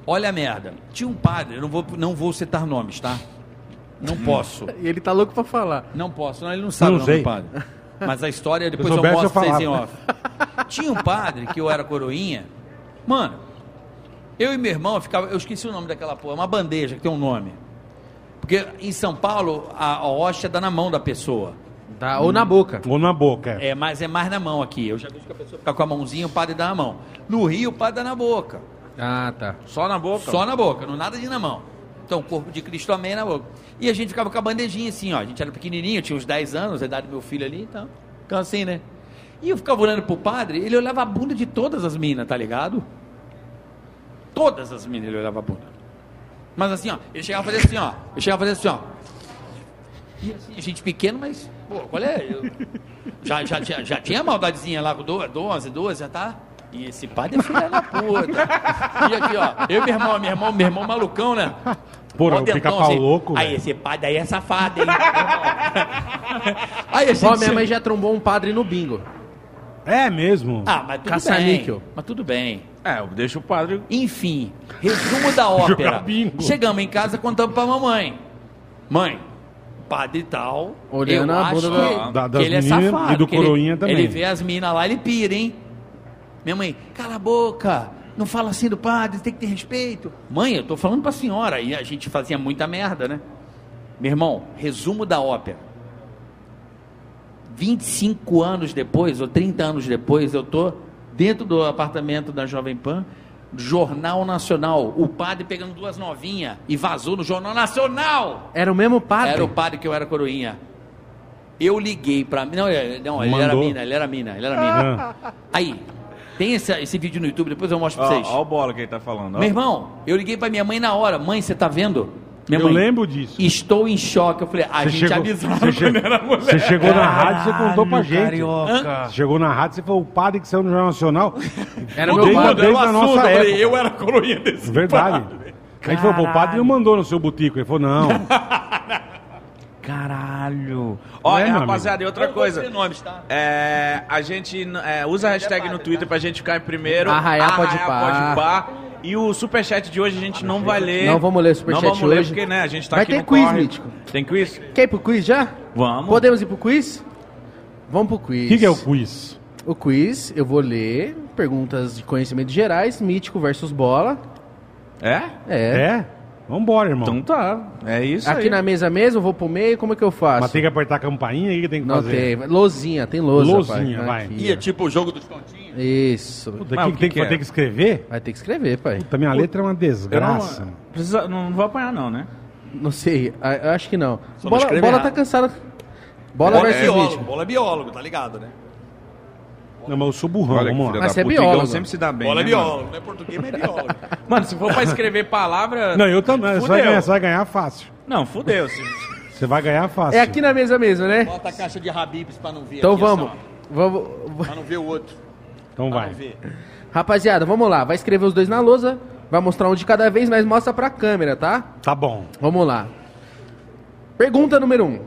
Olha a merda. Tinha um padre, eu não vou, não vou citar nomes, tá? Não posso. E ele tá louco pra falar. Não posso, não, ele não sabe Não o nome sei. do padre. Mas a história depois eu, eu mostro pra vocês em off. Tinha um padre que eu era coroinha. Mano, eu e meu irmão ficava. Eu esqueci o nome daquela porra, uma bandeja que tem um nome. Porque em São Paulo a, a hóstia dá na mão da pessoa. Tá, ou na boca. Ou na boca. é. É, mas é mais na mão aqui. Eu já vi que a pessoa fica com a mãozinha, o padre dá na mão. No Rio, o padre dá na boca. Ah, tá. Só na boca? Só na boca, não nada de na mão. Então, o corpo de Cristo amém na boca. E a gente ficava com a bandejinha assim, ó. A gente era pequenininho, tinha uns 10 anos, a idade do meu filho ali e tal. Então, assim, né? E eu ficava olhando pro padre, ele olhava a bunda de todas as minas, tá ligado? Todas as minas ele olhava a bunda. Mas assim, ó, ele chegava a fazer assim, ó. Ele chegava a fazer assim, ó. E assim, gente pequena, mas, pô, qual é? Eu- já, já, já, já tinha maldadezinha lá com do- 12, 12, já tá? E esse padre é filho da puta. E aqui, ó, eu e meu irmão, meu irmão, meu irmão malucão, né? Porra, o pica-pau louco, Aí, esse padre aí é safado, hein? aí gente... Ó, minha mãe já trombou um padre no bingo. É mesmo. Ah, mas tudo Caça-níquel. bem. Mas tudo bem. É, deixa o padre... Enfim, resumo da ópera. Chegamos em casa contamos pra mamãe. Mãe, padre tal. Olhando eu a acho bunda que, da- da- que das ele é safado. e do que ele- coroinha também. Ele vê as minas lá, ele pira, hein? Minha mãe, cala a boca. não fala assim do padre, tem que ter respeito. Mãe, eu tô falando pra senhora. E a gente fazia muita merda, né? Meu irmão, resumo da ópera. 25 anos depois, ou 30 anos depois, eu tô dentro do apartamento da Jovem Pan, Jornal Nacional. O padre pegando duas novinhas e vazou no Jornal Nacional. Era o mesmo padre? Era o padre que eu era coroinha. Eu liguei pra mim. Não, ele- não ele era mina, ele era mina, ele era mina. Aí, tem esse, esse vídeo no YouTube, depois eu mostro pra Ó, vocês. ó o bola que ele tá falando. ó. Meu irmão, eu liguei pra minha mãe na hora. Mãe, você tá vendo? Minha Eu mãe, lembro disso. Estou em choque. Eu falei, a Você gente chegou, avisava você, che- quando era mulher. você chegou na rádio e você contou pra gente. Carioca. Você chegou na rádio e você falou, o padre que saiu no Jornal Nacional. Era o Desde- meu padre. desde a nossa eu falei, eu era coroinha desse Verdade. padre. Aí falou, pô, o padre não mandou no seu butico. Ele falou, não. Caralho. Não Olha, é, meu rapaziada, e outra Eu vou coisa. nomes, tá? É, a gente é, usa a hashtag no Twitter pra gente ficar em primeiro. Arraiar pode pá. pode pá. E o superchat de hoje a gente não vai ler. Não vamos ler o superchat Não vamos ler hoje. porque, né, a gente tá Vai aqui ter no quiz, corre. Mítico. Tem quiz? Quer ir pro quiz já? Vamos. Podemos ir pro quiz? Vamos pro quiz. O que, que é o quiz? O quiz, eu vou ler perguntas de conhecimentos gerais, mítico versus bola. É? É. É? Vambora, irmão. Então tá. É isso Aqui aí. na mesa mesmo, eu vou pro meio, como é que eu faço? Mas tem que apertar a campainha, o que tem que Não fazer? tem. Lozinha, tem lousa, Lozinha, pai. vai. Aqui, E é tipo o jogo dos continhos. Isso. Puta, Mas que, o que tem que, é? ter que escrever? Vai ter que escrever, pai. Puta, minha letra é uma Eu não, desgraça. precisa, não vou apanhar não, né? Não sei, eu acho que não. Só Bola, bola errado. tá cansada. Bola, Bola é versus biólogo, mítico. bola é biólogo, tá ligado, né? Não, mas eu sou burrão, Olha vamos lá. Mas você é puta, o Igão biólogo. sempre se dá bem, bola é né, mano? biólogo, não é português, mas é biólogo. Mano, se for pra escrever palavra... Não, eu também. Você vai, Fudeu. ganhar, você vai ganhar fácil. Não, fudeu. Se- Você vai ganhar fácil. É aqui na mesa mesmo, né? Bota a caixa de Habibs pra não ver. Então aqui, vamos. assim, Vamos. Pra não ver o outro. Então Pra vai. não ver. Rapaziada, vamos lá. Vai escrever os dois na lousa. Vai mostrar um de cada vez, mas mostra pra câmera, tá? Tá bom. Vamos lá. Pergunta número um.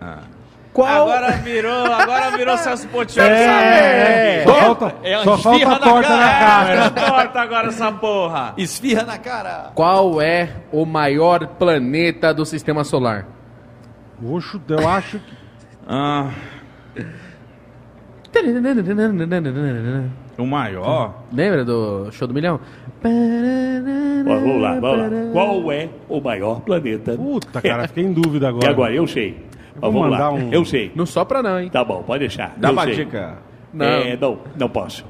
Ah. Qual. Agora virou, agora virou Celso Portiolli. É. Só falta, É uma só falta esfirra a na torta cara. na É, cara. torta agora essa porra. Esfirra na cara. Qual é o maior planeta do sistema solar? Oxo, eu acho que. Ah, o maior? Lembra do show do milhão? Vamos lá, vamos lá. Qual é o maior planeta? Puta, cara, fiquei em dúvida agora. E agora, eu sei. Vou vamos mandar lá. um- Eu sei. Não sopra não, hein? Tá bom, pode deixar. Dá eu uma sei. dica. Não. É, não, não posso.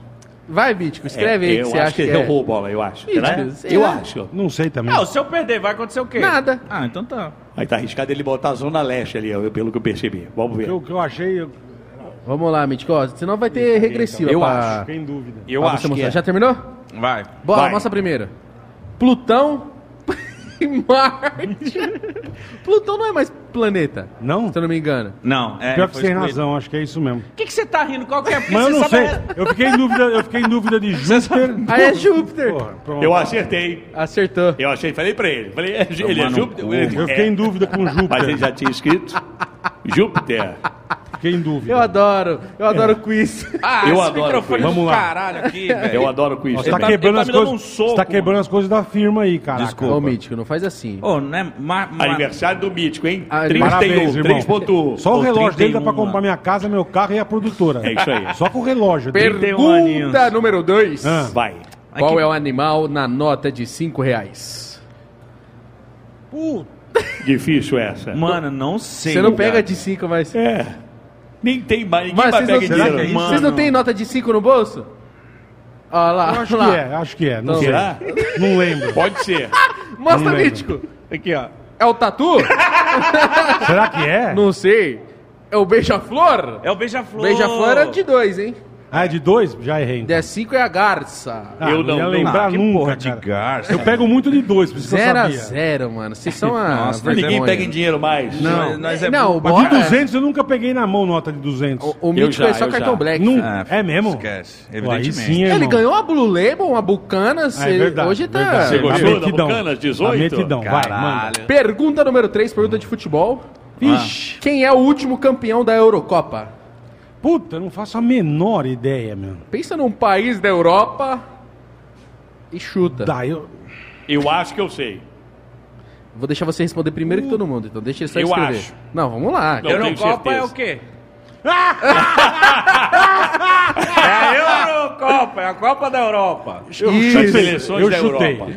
Vai, Mítico, escreve É, aí que eu você acho acha que, que é. errou bola, eu acho. Deus, Eu é. acho. Não sei também. Ah, se eu perder, vai acontecer o quê? Nada. Ah, então tá. Aí tá arriscado ele botar a Zona Leste ali, pelo que eu percebi. Vamos ver. O que eu achei, eu Vamos lá, Mítico. Senão vai ter regressiva Eu pra, acho. fiquei em dúvida. Eu acho que é. Já terminou? Vai. Bora, Vai. mostra primeiro. Plutão Marte. Plutão não é mais planeta, Não? se eu não me engano. Não, é. Pior que você tem razão, acho que é isso mesmo. O que, que você tá rindo? Qual que é? Porque Mas eu você não sabe- sei. Eu fiquei em dúvida, eu fiquei em dúvida de Júpiter. Aí é Júpiter. Porra. Eu acertei. Acertou. Eu achei, falei pra ele. Falei, é, ele é Júpiter? Ele- Eu fiquei é. em dúvida com Júpiter. Mas ele já tinha escrito Júpiter. Fiquei em dúvida. Eu adoro, eu adoro quiz. Ah, Eu esse adoro microfone quiz. do Vamos lá. caralho aqui, velho. Eu adoro quiz. Você tá também. quebrando as tá coisas. um soco, Você tá quebrando as coisas da firma aí, cara. Desculpa. Ô, Mítico, não faz assim. Ô, não é... Ma, ma, Aniversário do Mítico, hein? Ah, 31, Parabéns, irmão. 3.1. Só o relógio dele dá 31, pra comprar minha casa, meu carro e a produtora. É isso aí. Só com o relógio. dele. Pergunta Pergunta número 2. Ah. Vai. Qual Aqui- é o animal na nota de 5 reais? Puta, Difícil essa. Mano, não sei. Você não pega cara. de 5, mas... É. Nem tem mais. Ninguém Mas mais vocês pega não, será que é dinheiro. isso? vocês não têm nota de 5 no bolso? Olha lá, eu acho lá. que é, acho que é. Não sei. Será? Não lembro. Pode ser. Mostra, Não lembro. Mítico. Aqui, ó. É o tatu? Será que é? não sei. É o beija-flor? É o beija-flor. Beija-flor é de 2, hein? Ah, é de dois? Já errei. então. De 5 é a garça. Ah, Eu não- ia não- lembrar Ah, que nunca, de cara. garça. Eu pego muito de dois, por isso que eu 0 a sabia. 0, mano. Vocês são a Nossa. Ninguém pega em dinheiro mais. Não. Nós, é Não, Mas de Bora- 200 eu nunca peguei na mão nota de 200. O, o Mítico já, é só cartão já. black. Não, Ah, é mesmo? Esquece, Pô, evidentemente. sim, Ele irmão. ganhou a Blue Label, uma bucana. Ah, é verdade. Hoje tá. verdade. Você gostou da. Bucanas 18? A metidão, vai, manda. Caralho. Pergunta número 3, pergunta de futebol. Vixe. Quem é o último campeão da Eurocopa? Puta, eu não faço a menor ideia, meu. Pensa num país da Europa e chuta. Tá, eu... Eu acho que eu sei. Vou deixar você responder primeiro que todo mundo, então deixa ele só Eu escrever. acho. Não, vamos lá. Não. tenho Eurocopa é certeza. o quê? é a Eurocopa, é na Copa da Europa. Chutei. seleções Eu da chutei. Europa.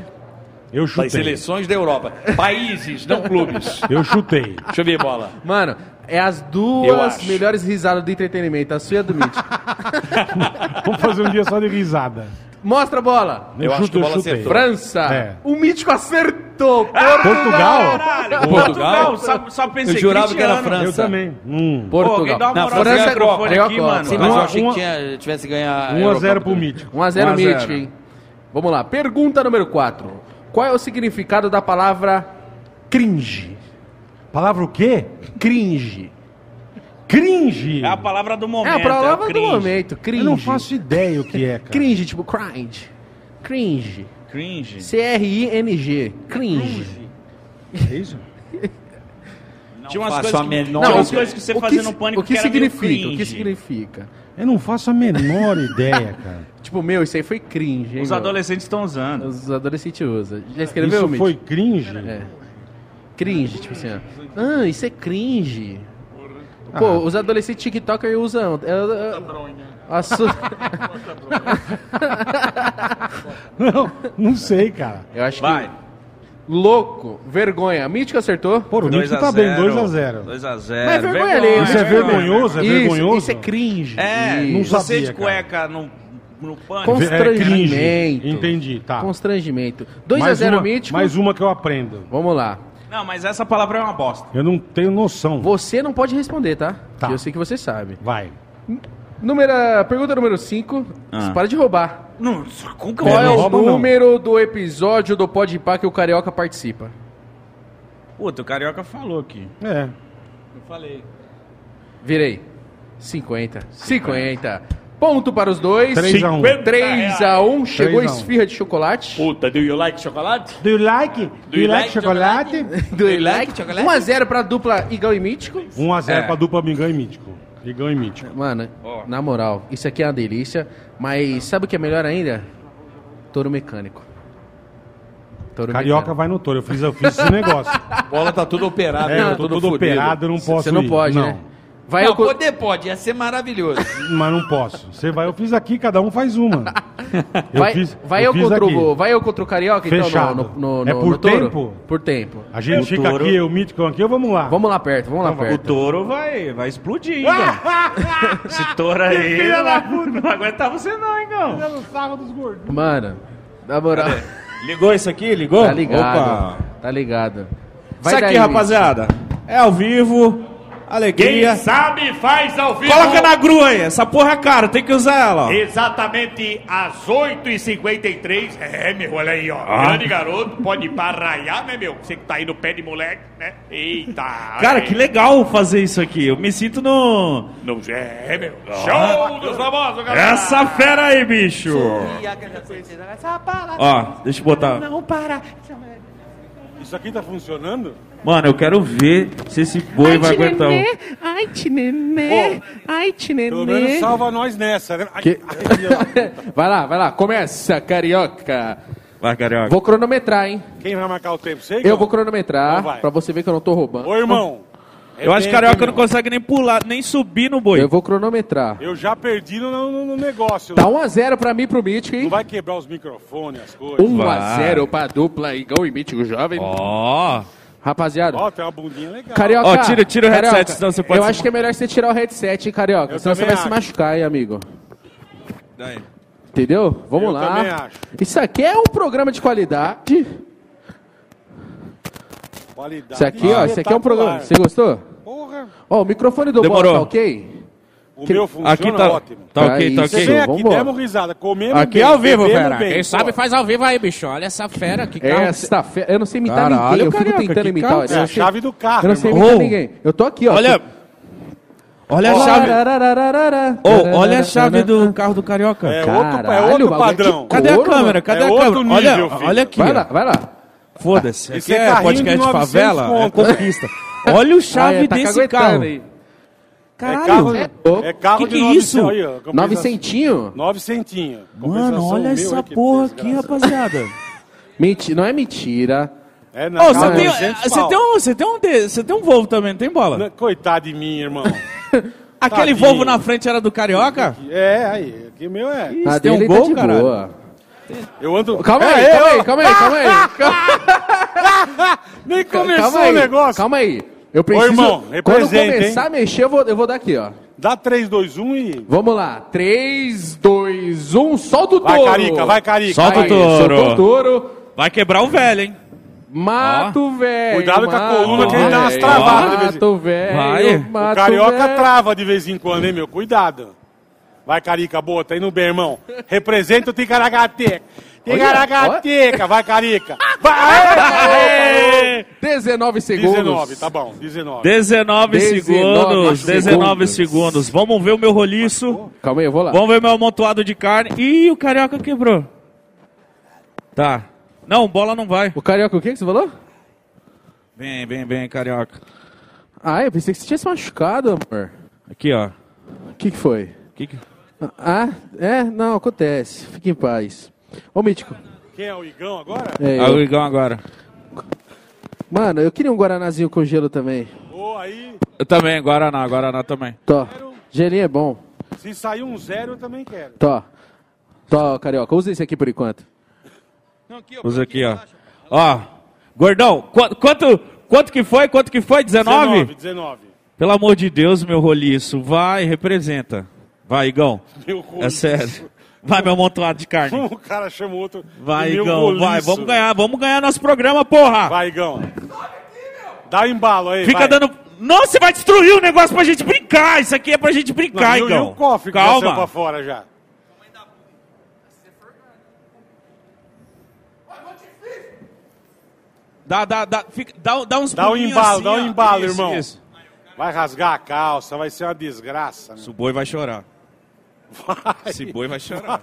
Eu chutei. seleções da Europa. Países, não clubes. Eu chutei. Deixa eu ver, bola. Mano, é as Eu duas melhores risadas do entretenimento, a sua e a do Mítico. Vamos fazer um dia só de risada. Mostra a bola. Eu acho que a bola acertou. França. É. O Mítico acertou. Portugal? Caralho, Portugal? Só, só pensei Eu jurava que era Cristiano. Eu França. também. Hum. Pô, Portugal. dá uma Não, moral França é Copa, microfone a aqui, Copa. mano. Sim, mas Uma- eu achei uma- que tinha, tivesse ganhar. a 1 a Eurocopa 0 pro. Mítico. 1x0 1 a 0. Mítico, hein? Vamos lá. Pergunta número 4. Qual é o significado da palavra cringe? Palavra o quê? Cringe. Cringe. É a palavra do É momento. a palavra o do momento. Cringe. Eu não faço ideia o que é, cara. Cringe, tipo cringe. Cringe. Cringe. C-R-I-N-G. Cringe. É isso? Tinha umas faço coisas a que, menor tinha umas o- coisas que você o fazia que- no pânico O que meio significa? O que significa? Eu não faço a menor ideia, cara. Tipo, meu, isso aí foi cringe, hein? Os meu? adolescentes estão usando. Os adolescentes usam. Já escreveu, Isso Mitch? foi cringe? É. Cringe, tipo assim, ó. Ah, isso é cringe. Pô, Ah. os adolescentes TikToker usam. É, é, a su- Não, não sei, cara. Eu acho Vai. que. Louco, vergonha. Mítico acertou? Pô, o Mítico tá bem, 2x0. 2x0. Mas é vergonha alheia, Isso é vergonhoso? É isso, vergonhoso? isso é cringe. É, Isso. Não você sabia, de cueca no, no pânico. Com- Constrangimento. É. Entendi, tá. Constrangimento. Mais 2x0 uma- Mítico. Mais um. uma que eu aprendo. Vamos lá. Não, mas essa palavra é uma bosta. Eu não tenho noção. Você não pode responder, tá? Tá. Que eu sei que você sabe. Vai. Número, pergunta número 5. Ah. Para de roubar. Não, como que eu Qual é o não. número do episódio do Podpah que o Carioca participa? Puta, o Carioca falou aqui. É. Eu falei. Virei. 50. 50. Ponto para os dois. 3 a 1. 3x1. Chegou 3 a 1. esfirra de chocolate. Puta, do you like chocolate? Do you like? Do you like chocolate? Do like. 1x0 para a dupla Igão e Mítico. 1x0 É. pra dupla Mingão e Mítico. Mingão e Mítico. Mano, Ó. na moral, isso aqui é uma delícia. Mas sabe o que é melhor ainda? Touro mecânico. Touro Carioca mecânico. vai no touro. Eu fiz, eu fiz esse negócio. A bola tá tudo operada, É, tá eu tô tudo todo fudido. operado, eu não posso Você não ir. pode, não. né? Vai Não, eu poder pode, ia ser maravilhoso. Mas não posso. Você vai, eu fiz aqui, cada um faz uma. Eu vai, fiz, vai eu, fiz contra aqui. o, vai eu contra o Carioca, Fechado. então, no, no, no, É por no touro? tempo? Por tempo. A gente O fica touro- aqui, eu mítico aqui, ou vamos lá? Vamos lá perto, vamos lá Então, O perto. touro vai, vai explodir, Igão. Esse touro aí não, vai- não vai aguentar você não, Igão. Mano, na moral, Ligou isso aqui? Ligou? tá ligado. Opa. Tá ligado. Isso aqui, rapaziada. É ao vivo. Alegria. Quem sabe faz ao vivo. Coloca na grua aí. Essa porra é cara, tem que usar ela, ó. Exatamente às 8h53. É, meu, olha aí, ó. Grande garoto, pode ir pra raiar, né, meu? Você que tá aí no pé de moleque, né? Eita. Cara, que legal fazer isso aqui. Eu me sinto no. Não, é, meu. Show dos famosos, galera. Essa fera aí, bicho. Ó, deixa eu botar. Isso aqui tá funcionando? Mano, eu quero ver se esse boi vai aguentar. um- Ai, tinenê. Ai, Pelo menos salva nós nessa, né? Ai, Que- ai, Vai lá, vai lá. Começa, Carioca. Vai, carioca. Vou cronometrar, hein? Quem vai marcar o tempo? Sei, Eu vou cronometrar Então pra você ver que eu não tô roubando. Ô, irmão. Eu acho que rebenta, carioca não irmão. consegue nem pular, nem subir no boi. Eu vou cronometrar. Eu já perdi no, no- no negócio. Tá 1x0 pra mim e pro Mítico, Não hein? vai quebrar os microfones, as coisas. 1x0 pra dupla Igão e Mítico Jovem. Ó. Rapaziada, Ó, tem uma bundinha legal. Carioca. Ó, tira- tira o headset, Carioca, senão você pode Eu se- acho que é melhor você tirar o headset, hein, Carioca? Eu senão você vai se acho. machucar, hein, amigo. Daí. Entendeu? Vamos Eu lá. também acho. Isso aqui é um programa de qualidade. Qualidade Isso aqui, ó, isso aqui é um programa. Você gostou? Porra, Ó, o microfone do Demorou. Bola tá ok? o Que- meu funciona Aqui tá, ótimo. tá ok, tá Isso. Você ok. vem aqui, demos risada, comemos Aqui bem, é ao vivo, fera. bem. Quem sabe faz ao vivo aí, bicho. Olha essa fera, que carro. Esta fe... Eu não sei imitar Caralho, ninguém, eu fico Carioca, tentando imitar. carro eu É a não sei- chave do carro, Eu não sei irmão. imitar Ô. ninguém. Eu tô aqui, ó. Olha. Olha a chave. Ô, olha a chave do carro do carioca. É outro, é outro padrão. Cadê a câmera? Cadê É a câmera? olha, olha aqui. Vai lá, vai lá. Foda-se. Esse Aqui é é carrinho podcast de de 900 favela, é conquista. Olha o chave Ah, é, tá desse carro. aí. É Caralho. carro, é é carro Que de que é 900, isso? aí, ó, compensação. Nove centinho? Nove centinho. Mano, olha essa aí, porra aqui, rapaziada. Menti... Não é mentira. É, Ô, casa você tem, 900 você tem um, você tem um, você tem um Volvo também, não tem bola? Não, Coitado de mim, irmão. Aquele Tadinho. Volvo na frente era do Carioca? É, aí. Aqui meu é. A tem um dele gol, tá boa. Eu ando. Calma É, aí, é, calma ó. aí, calma aí, calma aí. Nem começou calma aí, o negócio. Calma aí. Eu preciso. irmão, quando representa, começar a mexer, eu vou, eu vou dar aqui, ó. Dá 3, 2, 1 e. Vamos lá. 3, 2, 1, solta o Vai, touro. Carica, vai, Carica. Solta o touro. Soltou o touro. Vai quebrar o velho, hein? Mato velho. Cuidado com a coluna que ele dá umas travadas de vez em- Mato velho. Vai. O mato carioca velho. trava de vez em quando, hein, meu? Cuidado. Vai, Carica, boa, tá indo bem, irmão. Representa o Ticaracateca. Ticaracateca, vai, Carica. Vai! 19 segundos. 19, tá bom, 19. 19 19 segundos, 19 segundos. segundos. Vamos ver o meu roliço. Calma aí, eu vou lá. Vamos ver meu amontoado de carne. Ih, o Carioca quebrou. Tá. Não, bola não vai. O carioca, o que que você falou? Vem, vem, vem, Carioca. Ah, eu pensei que você tinha se machucado, amor. Aqui, ó. O que que foi? Que que- Ah, é? Não, acontece. Fique em paz. Ô, Mítico. Quem é o Igão agora? É, eu- o Igão agora. Mano, eu queria um Guaranazinho com gelo também. Ô, aí, Eu também, Guaraná, Guaraná também. Tó. Gelinho é bom. se sair um zero, eu também quero. Tó. Tó, carioca. Usa esse aqui por enquanto. Usa aqui, ó. Ó, gordão, qu- quanto, quanto que foi? Quanto que foi? 19? 19, 19. Pelo amor de Deus, meu roliço. Vai, representa. Vai, Igão. Meu É sério. Vai, meu amontoado de carne. O cara chama o outro. Vai, Igão, vai. Vamos ganhar, vamos ganhar nosso programa, porra. Vai, Igão. Dá o embalo aí, Fica vai. dando... Não, você vai destruir o negócio pra gente brincar. Isso aqui é pra gente Não, brincar, e, o- e Igão. o cofre que já saiu pra Calma. fora já. Dá, dá, dá, fica, dá, dá uns Dá um embalo, assim, dá um ó. embalo, Isso, irmão. isso. Vai rasgar a calça, vai ser uma desgraça. meu. O boi vai chorar. Vai. Esse boi vai chorar.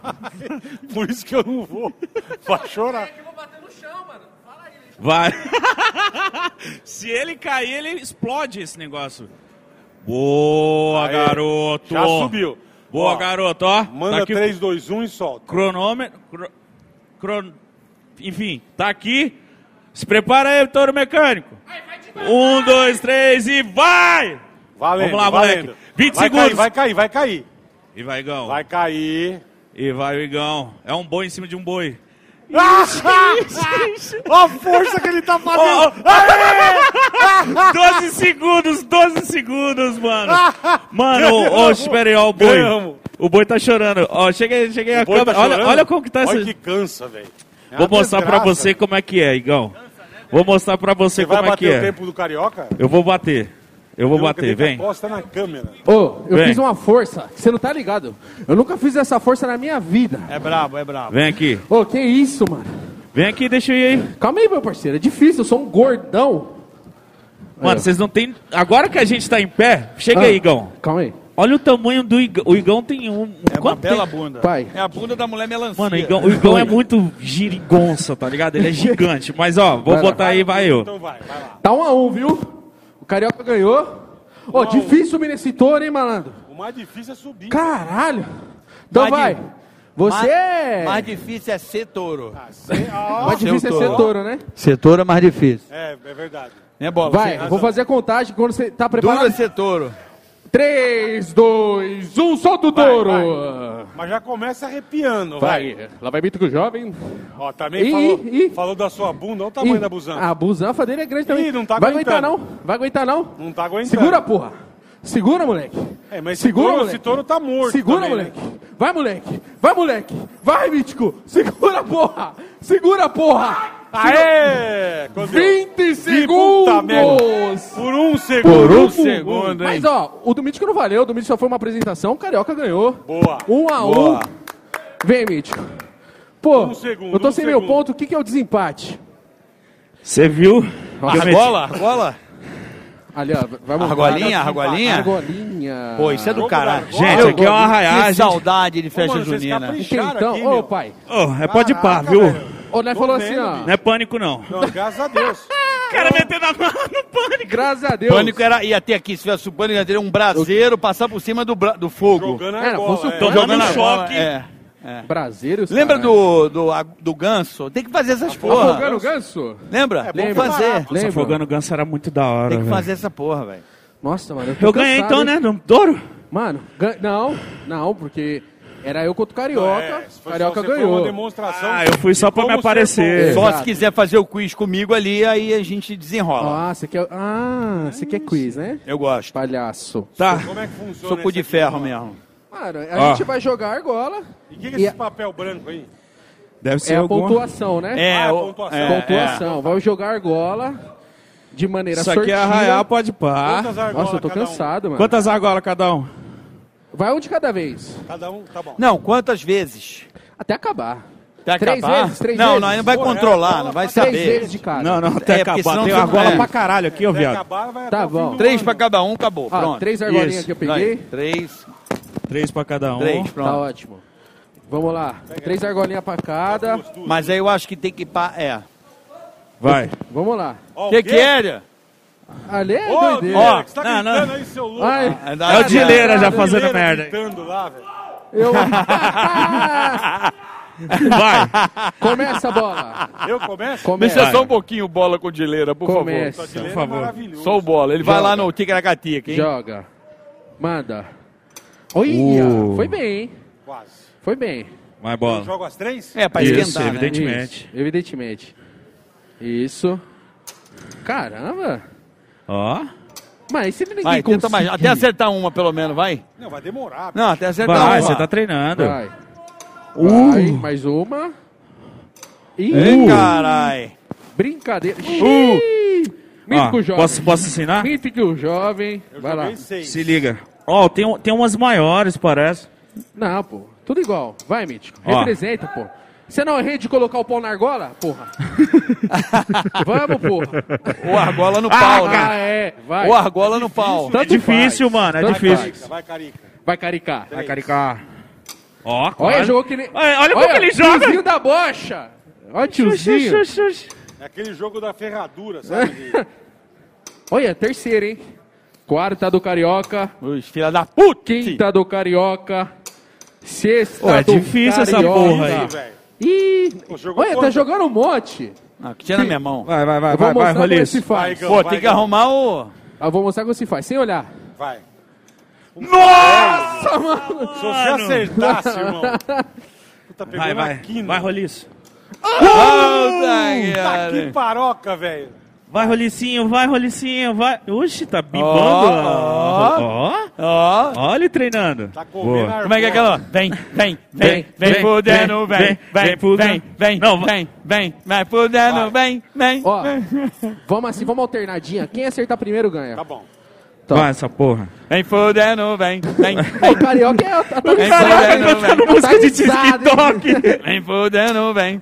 Por isso que eu não vou. Vai chorar. Vai. Se ele cair, ele explode esse negócio. Boa, Aê. garoto. Já subiu. Boa, Ó, garoto, ó. Manda tá aqui o 3, 2, 1 e solta. cronômetro. cro- cron- Enfim, tá aqui. Se prepara aí, touro mecânico. Um, dois, três e vai! Valendo, Vamos lá, valendo. moleque. 20 vai segundos. Cair, vai cair, vai cair. E vai, Igão. Vai cair. E vai o Igão. É um boi em cima de um boi. Olha a força que ele tá fazendo. 12 segundos, 12 segundos, mano. Mano, ô, espera aí, ó, o boi. Ganhamos. O boi tá chorando. Ó, cheguei, cheguei a tá câmera. olha, chorando? olha como que tá Olha essa. que cansa, velho. É Vou mostrar pra desgraça. você como é que é, Igão. Vou mostrar pra você, Você vai como é que bater o é. tempo do carioca? Eu vou bater. Eu vou Eu bater, vem. Na câmera. Ô, eu Vem. fiz uma força. Você não tá ligado. Eu nunca fiz essa força na minha vida. É brabo, é brabo. Vem aqui. Ô, que isso, mano? Vem aqui, deixa eu ir aí. Calma aí, meu parceiro. É difícil, eu sou um gordão. Mano, vocês não tem. Agora que a gente tá em pé, chega Ah. aí, Igão. Calma aí. Olha o tamanho do Igão. O Igão tem um. É uma quanto bela tem? bunda. Pai. É a bunda da mulher melancia. Mano, o Igão, o Igão é muito girigonça, tá ligado? Ele é gigante. Mas ó, vou Vai lá. botar aí, vai eu. Então vai, vai lá. Tá um a um, viu? Carioca ganhou. Ô, difícil subir nesse touro, hein, malandro? O mais difícil é subir. Caralho. Então Mais vai. di- Você mais, é... mais difícil é ser touro. Cê- ó, mais difícil é ser touro. né? Ser touro é mais difícil. É, é verdade. Né, Bola? Vai, Você- vou fazer a contagem quando você tá é preparado. ser touro. 3, 2, 1, solta o Vai, touro. Mas já começa arrepiando, vai. Vai, lá vai Mítico Jovem. Ó, também Ih, falou, falou da sua bunda, olha o tamanho Ih, da busanfa. A busanfa dele é grande também. Ih, não tá vai aguentar não, vai aguentar não. Não tá aguentando. Segura, porra. Segura, moleque. É, mas Segura, touro, esse touro tá morto Segura, também, né? moleque. Vai, moleque. Vai, moleque. Vai, Mítico. Segura, porra. Segura, porra. Aê! Quando deu? 20 Ih, puta segundos. Por um segundo. Por um segundo, hein? Mas, ó, o do Mítico não valeu. O do Mítico só foi uma apresentação. O Carioca ganhou. Boa. Um a Boa. um. Vem, Mítico. Pô, Um segundo, eu tô um sem meu segundo. ponto. O que, que é o desempate? Você viu? Argola, argola. Ali, ó. Vai montar. Argolinha, argolinha. Argolinha. Pô, isso é do caralho. Gente, aqui é uma Que arraiagem. saudade de festa junina. Então, aqui, ô pai. Oh, é pode pá, Caraca, viu? velho. Ô, nós Tô falou assim, ó. Não é pânico, não. Não, graças a Deus. O cara metendo a mão no pânico. Graças a Deus. Pânico era, ia ter aqui, se tivesse o pânico, ia ter um braseiro passar por cima do, bra- do fogo. Jogando a Era, bola. fosse o é. Tô Jogando dando a bola, choque. É. Braseiro. os Lembra caralho. do, do, a- do ganso? Tem que fazer essas porra. Afogando o ganso? Lembra? É, Tem que lembra. fazer. Nossa, Lembra? afogando ganso era muito da hora, Tem que velho. fazer essa porra, velho. Nossa, mano. tô Eu ganhei cansado, então, hein? né? No touro? Mano, gan- não, não, porque era eu contra o Carioca. É, Carioca foi ganhou. uma demonstração Ah, eu fui só pra me aparecer. Só se quiser fazer o quiz comigo ali, aí a gente desenrola. Ah, você quer. Ah, você quer quiz, né? Eu gosto. Palhaço. Tá. Como é que funciona Sou cu de ferro mesmo. Mano, a Ó. gente vai jogar argola. E o que, que é esse a- papel branco aí? Deve ser É a alguma... pontuação, né? É, Ah, o- pontuação. é, pontuação. Vai jogar argola de maneira Isso aqui é sortida. arraial, pode pá. Quantas argolas Nossa, eu tô cada um? cansado, mano. Quantas argolas cada um? Vai um de cada vez. Cada um, tá bom. Não, quantas vezes? Até acabar. Até Três acabar? vezes, três não, vezes. não, aí não vai Pô, controlar, é, não vai Três saber. vezes de cada. Não, não, até É, acabar. senão Tem argola é. pra caralho aqui, ô Até viado. acabar, vai Tá bom. do Três ano. pra cada um, acabou. Ah, Pronto. três argolinhas que eu peguei. Aí, três, Três pra cada um. três, Tá pronto. ótimo. Vamos lá. Três argolinhas pra cada. Mas aí eu acho que tem que... Pa... É. Vai. Vamos lá. O que que é? Ali é Ô, doideira. Ó, você tá Não, não. gritando aí, seu louco. Ai, É o Dileira já fazendo Dileira merda. gritando lá, velho. eu... Vai. Começa a bola. Eu começo? Começa. Deixa só um pouquinho bola com o Dileira, por Começa. Só Dileira Por favor. é maravilhoso. favor. Só o bola. Ele vai Joga. lá no Ticaracatica, hein? Joga. Manda. Olha, Uh. foi bem, hein? Quase. Foi bem. Vai, Eu bola. jogo as três? É, pra Isso, esquentar, né? evidentemente. Isso, evidentemente. Isso. Caramba. Ó. Mas se ninguém Vai, tenta mais. conseguir- Até acertar uma, pelo menos, vai. Não, vai demorar. Não, até acertar Vai, uma. você tá treinando. Vai. Vai, mais uma. Ih, Ei, carai. brincadeira. Ó, Mítico jovem. posso, posso ensinar? Mítico jovem. Eu Vai lá. seis. Se liga. Ó, tem, um- tem umas maiores, parece. Não, pô. Tudo igual. Vai, Mítico. Representa, pô. Você não é rei de colocar o pau na argola? Porra. Vamos, porra. O argola no pau, Ah, né? é. Vai. O argola no pau. Tanto É difícil, faz. mano, é Tanto difícil. faz. Vai, Carica. Vai caricar. Vai caricar. Ó, Olha, quase. jogou que ele... Olha, olha como ele joga. Tiozinho da bocha. Olha, tiozinho. É aquele jogo da ferradura, sabe? Olha, terceiro, hein? Quarta do Carioca. Os filha da puta. Quinta do Carioca. Sexta Ô, é do difícil essa Carioca. porra aí. Ih, olha, tá jogando um monte. Não, que tinha na minha mão. Vai, vai, vai, vai, vai, Roliço. se faz. Vai, Pô, Vai, tem que arrumar o... Eu vou mostrar como se faz, sem olhar. Vai. Nossa, mano! Se você acertasse, irmão. Puta, pegou Vai, vai. quina. Vai, Roliço. Puta, Tá cara. que paroca, velho. Vai, Rolicinho, vai, Rolicinho, vai. Oxi, tá bimbando. Ó, Ó, Ó. ó ele treinando. Tá a Como é que é aquela? Vem, vem, vem, vem, vem, fudendo, vem, vem, vem, vem, vem, fudendo. vem, vem, Não, vem, vem, vai fudendo, vem, vem. Ó, vamos assim, vamos alternadinha. Quem acertar primeiro ganha. Tá bom. Tá. Vai, essa porra. Vem fudendo, vem, vem, Ô, Carioca é tá vem atualizado. fudendo, vem. Música de Atualizado? TikTok. Vem fudendo, vem.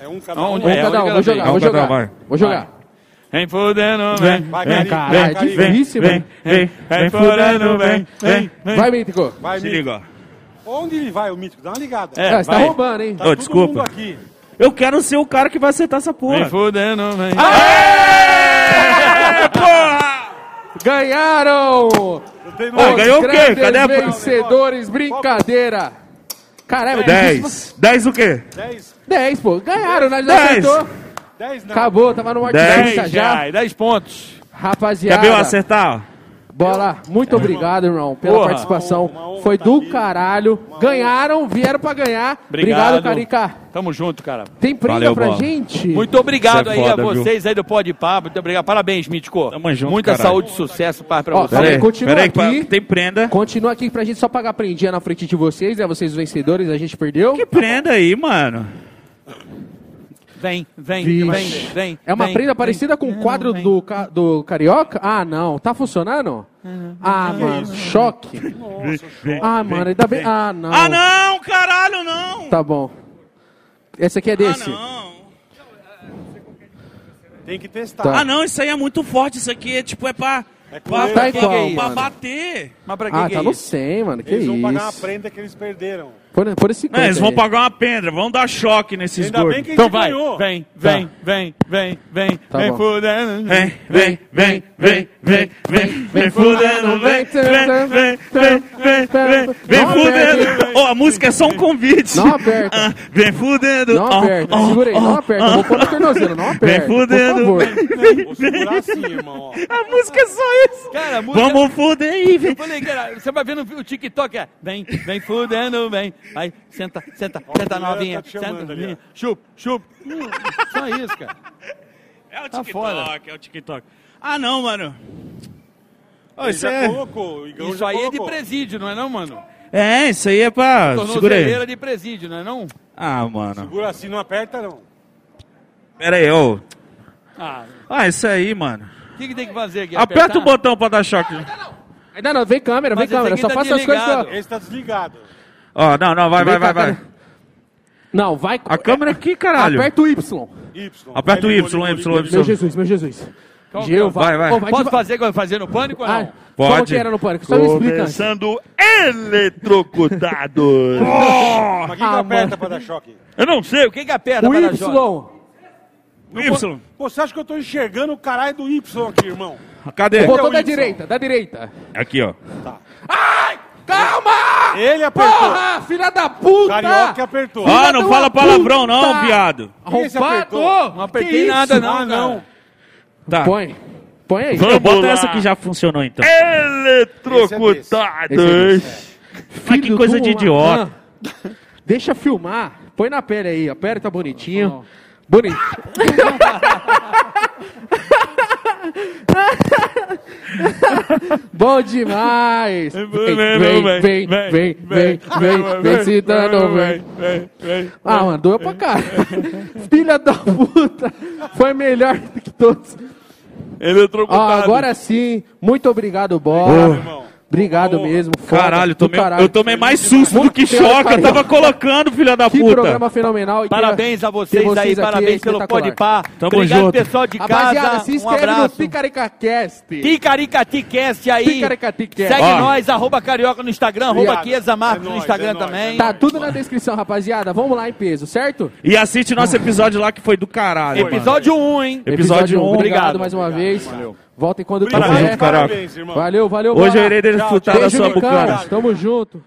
É um cada Onde um. Um É, cada um, vou jogar, vez. vou jogar. vai. Vou jogar. Vem fudendo, vem. Vai, Vem, Vai, é difícil, Vem, vem, vem Vem fudendo, vem, vem, vem. Vai, Mítico. Vai, Se liga, ó. Onde ele vai, o Mítico? Dá uma ligada. É, Ah, você tá roubando, hein? Tá todo desculpa. Eu quero ser o cara que vai acertar essa Vem porra. fudendo, vem. Aê, porra! Ganharam! Ah, Os ganhou o quê? Cadê a- vencedores, brincadeira. Caramba, 10. 10 o quê? 10. 10, pô. Ganharam, nós Dez. acertou. 10 não. Acabou, tava no Dez. WhatsApp já. Já, 10 pontos. Rapaziada. Quer ver eu acertar? Bola, muito obrigado, irmão, pela Porra. participação. Uma honra Foi tá do aqui. caralho. Ganharam, vieram pra ganhar. Obrigado, Obrigado. Carica. Tamo junto, cara. Tem prenda Valeu, pra bola. gente? Muito obrigado é aí foda, a viu? vocês aí do Pode Papo. Muito obrigado. Parabéns, Mítico. Tamo junto, Muita caralho. saúde e sucesso, paz pra Ó, você. Pera aí, Peraí, continua peraí, pa- aqui. tem prenda. Continua aqui pra gente só pagar prendinha na frente de vocês, né? Vocês os vencedores, a gente perdeu. Que prenda aí, mano. Vem, vem, Vixe. vem, vem. É uma vem, prenda vem. parecida com o quadro vem. do, ca- do Carioca? Ah, não. Tá funcionando? Ah, mano. Choque. Ah, mano, ainda bem. Ah, não. Ah, não, caralho, não. Tá bom. Esse aqui é desse? Ah, não. Tem que testar. Tá. Ah, não, isso aí é muito forte. Isso aqui é tipo, é pra, É pra. Tá pra, igual, pra bater. Mas pra que, Ah, que tá é no isso? 100, mano. Que Eles vão pagar uma prenda que eles perderam. Por, por esse Não, eles vão aí. pagar uma pedra, vão dar choque nesses Ainda bem gordos. que a gente Então vai, ganhou. vem, vem, vem, vem, vem, Tá vem bom. fudendo. Vem, vem, vem, vem, vem, vem, vem fudendo, vem, vem, vem, vem, vem, vem, vem fudendo. Ó, a música é só um convite. Não aperta. Ah, Vem fudendo. Não aperta. ó, Segura aí, não aperta. Vou pôr no tornozelo, não aperta. Vem fudendo. Por favor. Vou segurar assim, irmão. A música é só isso. Cara, a música... Vamos fuder aí, vem. Você vai vendo o TikTok, é. Vem, vem fudendo, vem. Aí, senta, senta, Ó, senta mulher novinha. tá senta, ali, novinha. Chup, chup. Hum, só isso, cara. É o Tá TikTok, foda. é o TikTok. Ah, não, mano. Ele isso é... colocou, Isso aí é de colocou. presídio, não é não, mano? É, isso aí é pra... Segura aí. De presídio, não é não? Ah, mano. Segura assim, não aperta não. Pera aí, ô. Ah, Ah, isso aí, mano. o que, que tem que fazer aqui? Aperta Apertar? o botão pra dar choque. Ainda não, vem câmera, vem Mas esse câmera. aqui Só tá faça as coisas que eu... desligado. Esse tá desligado. Ó, não, não, vai, vai, Vem vai, cá, vai. cara. Não, vai... A câmera aqui, caralho. Aperta o Y. Y. Aperta o Y, Y, Y. Meu Jesus, meu Jesus. É? Vai, vai. Vai Posso fazer igual fazer no pânico ou não? Ah, Pode. Como que era no pânico? Só me explica. antes. Começando eletrocutado. Mas quem que Ah, aperta mano. pra dar choque? Eu não sei, O que que aperta O para Y. jogar? o Y. Pô, você acha que eu tô enxergando o caralho do Y aqui, irmão? Cadê? Botou da direita, da direita. Aqui, ó. Calma! Ele apertou. Porra, filha da puta! Carioca que apertou. Filha Ah, não fala palavrão puta! não, viado. Arrombado! apertou? Não apertei Que isso? nada não, Ah, não. Tá. Põe. Põe aí. Vamos Bota lá. essa que já funcionou, então. Eletrocutados. Mas que coisa de idiota. Ah, deixa filmar. Põe na pele aí. A pele tá bonitinho. Bonito. Bom demais. Vem, vem, vem, vem, vem, vem, vem, vem, citando, vem. Ah, mano, doeu pra cara. Filha da puta. Foi melhor do que todos. Ó, Eletrocutado. agora sim, muito obrigado, Bola. irmão. Obrigado mesmo. foda Caralho, tomei, caralho. eu tomei mais susto do que obrigado, choque. Eu Carioca. tava colocando, filha da Que puta. programa fenomenal. e Parabéns a vocês, ter aí, vocês aqui parabéns é pelo Pá. Tamo Obrigado, junto. pessoal de Rapaziada, casa. se um inscreve no abraço. Picaricacast. Ticaricaticast aí. Segue Ó. nós, arroba Carioca no Instagram, arroba. Chiesa Marcos É no nóis, Instagram é nóis, também. é Tá tudo na descrição, rapaziada. Vamos lá em peso, certo? E assiste nosso episódio lá que foi do caralho. Episódio 1, hein? Episódio um. 1. Obrigado Obrigado. mais uma vez. Voltem quando Obrigado, quiser. Carioca. parabéns, irmão. Valeu, valeu. Hoje eu irei desfrutar da sua bucana. Tamo junto.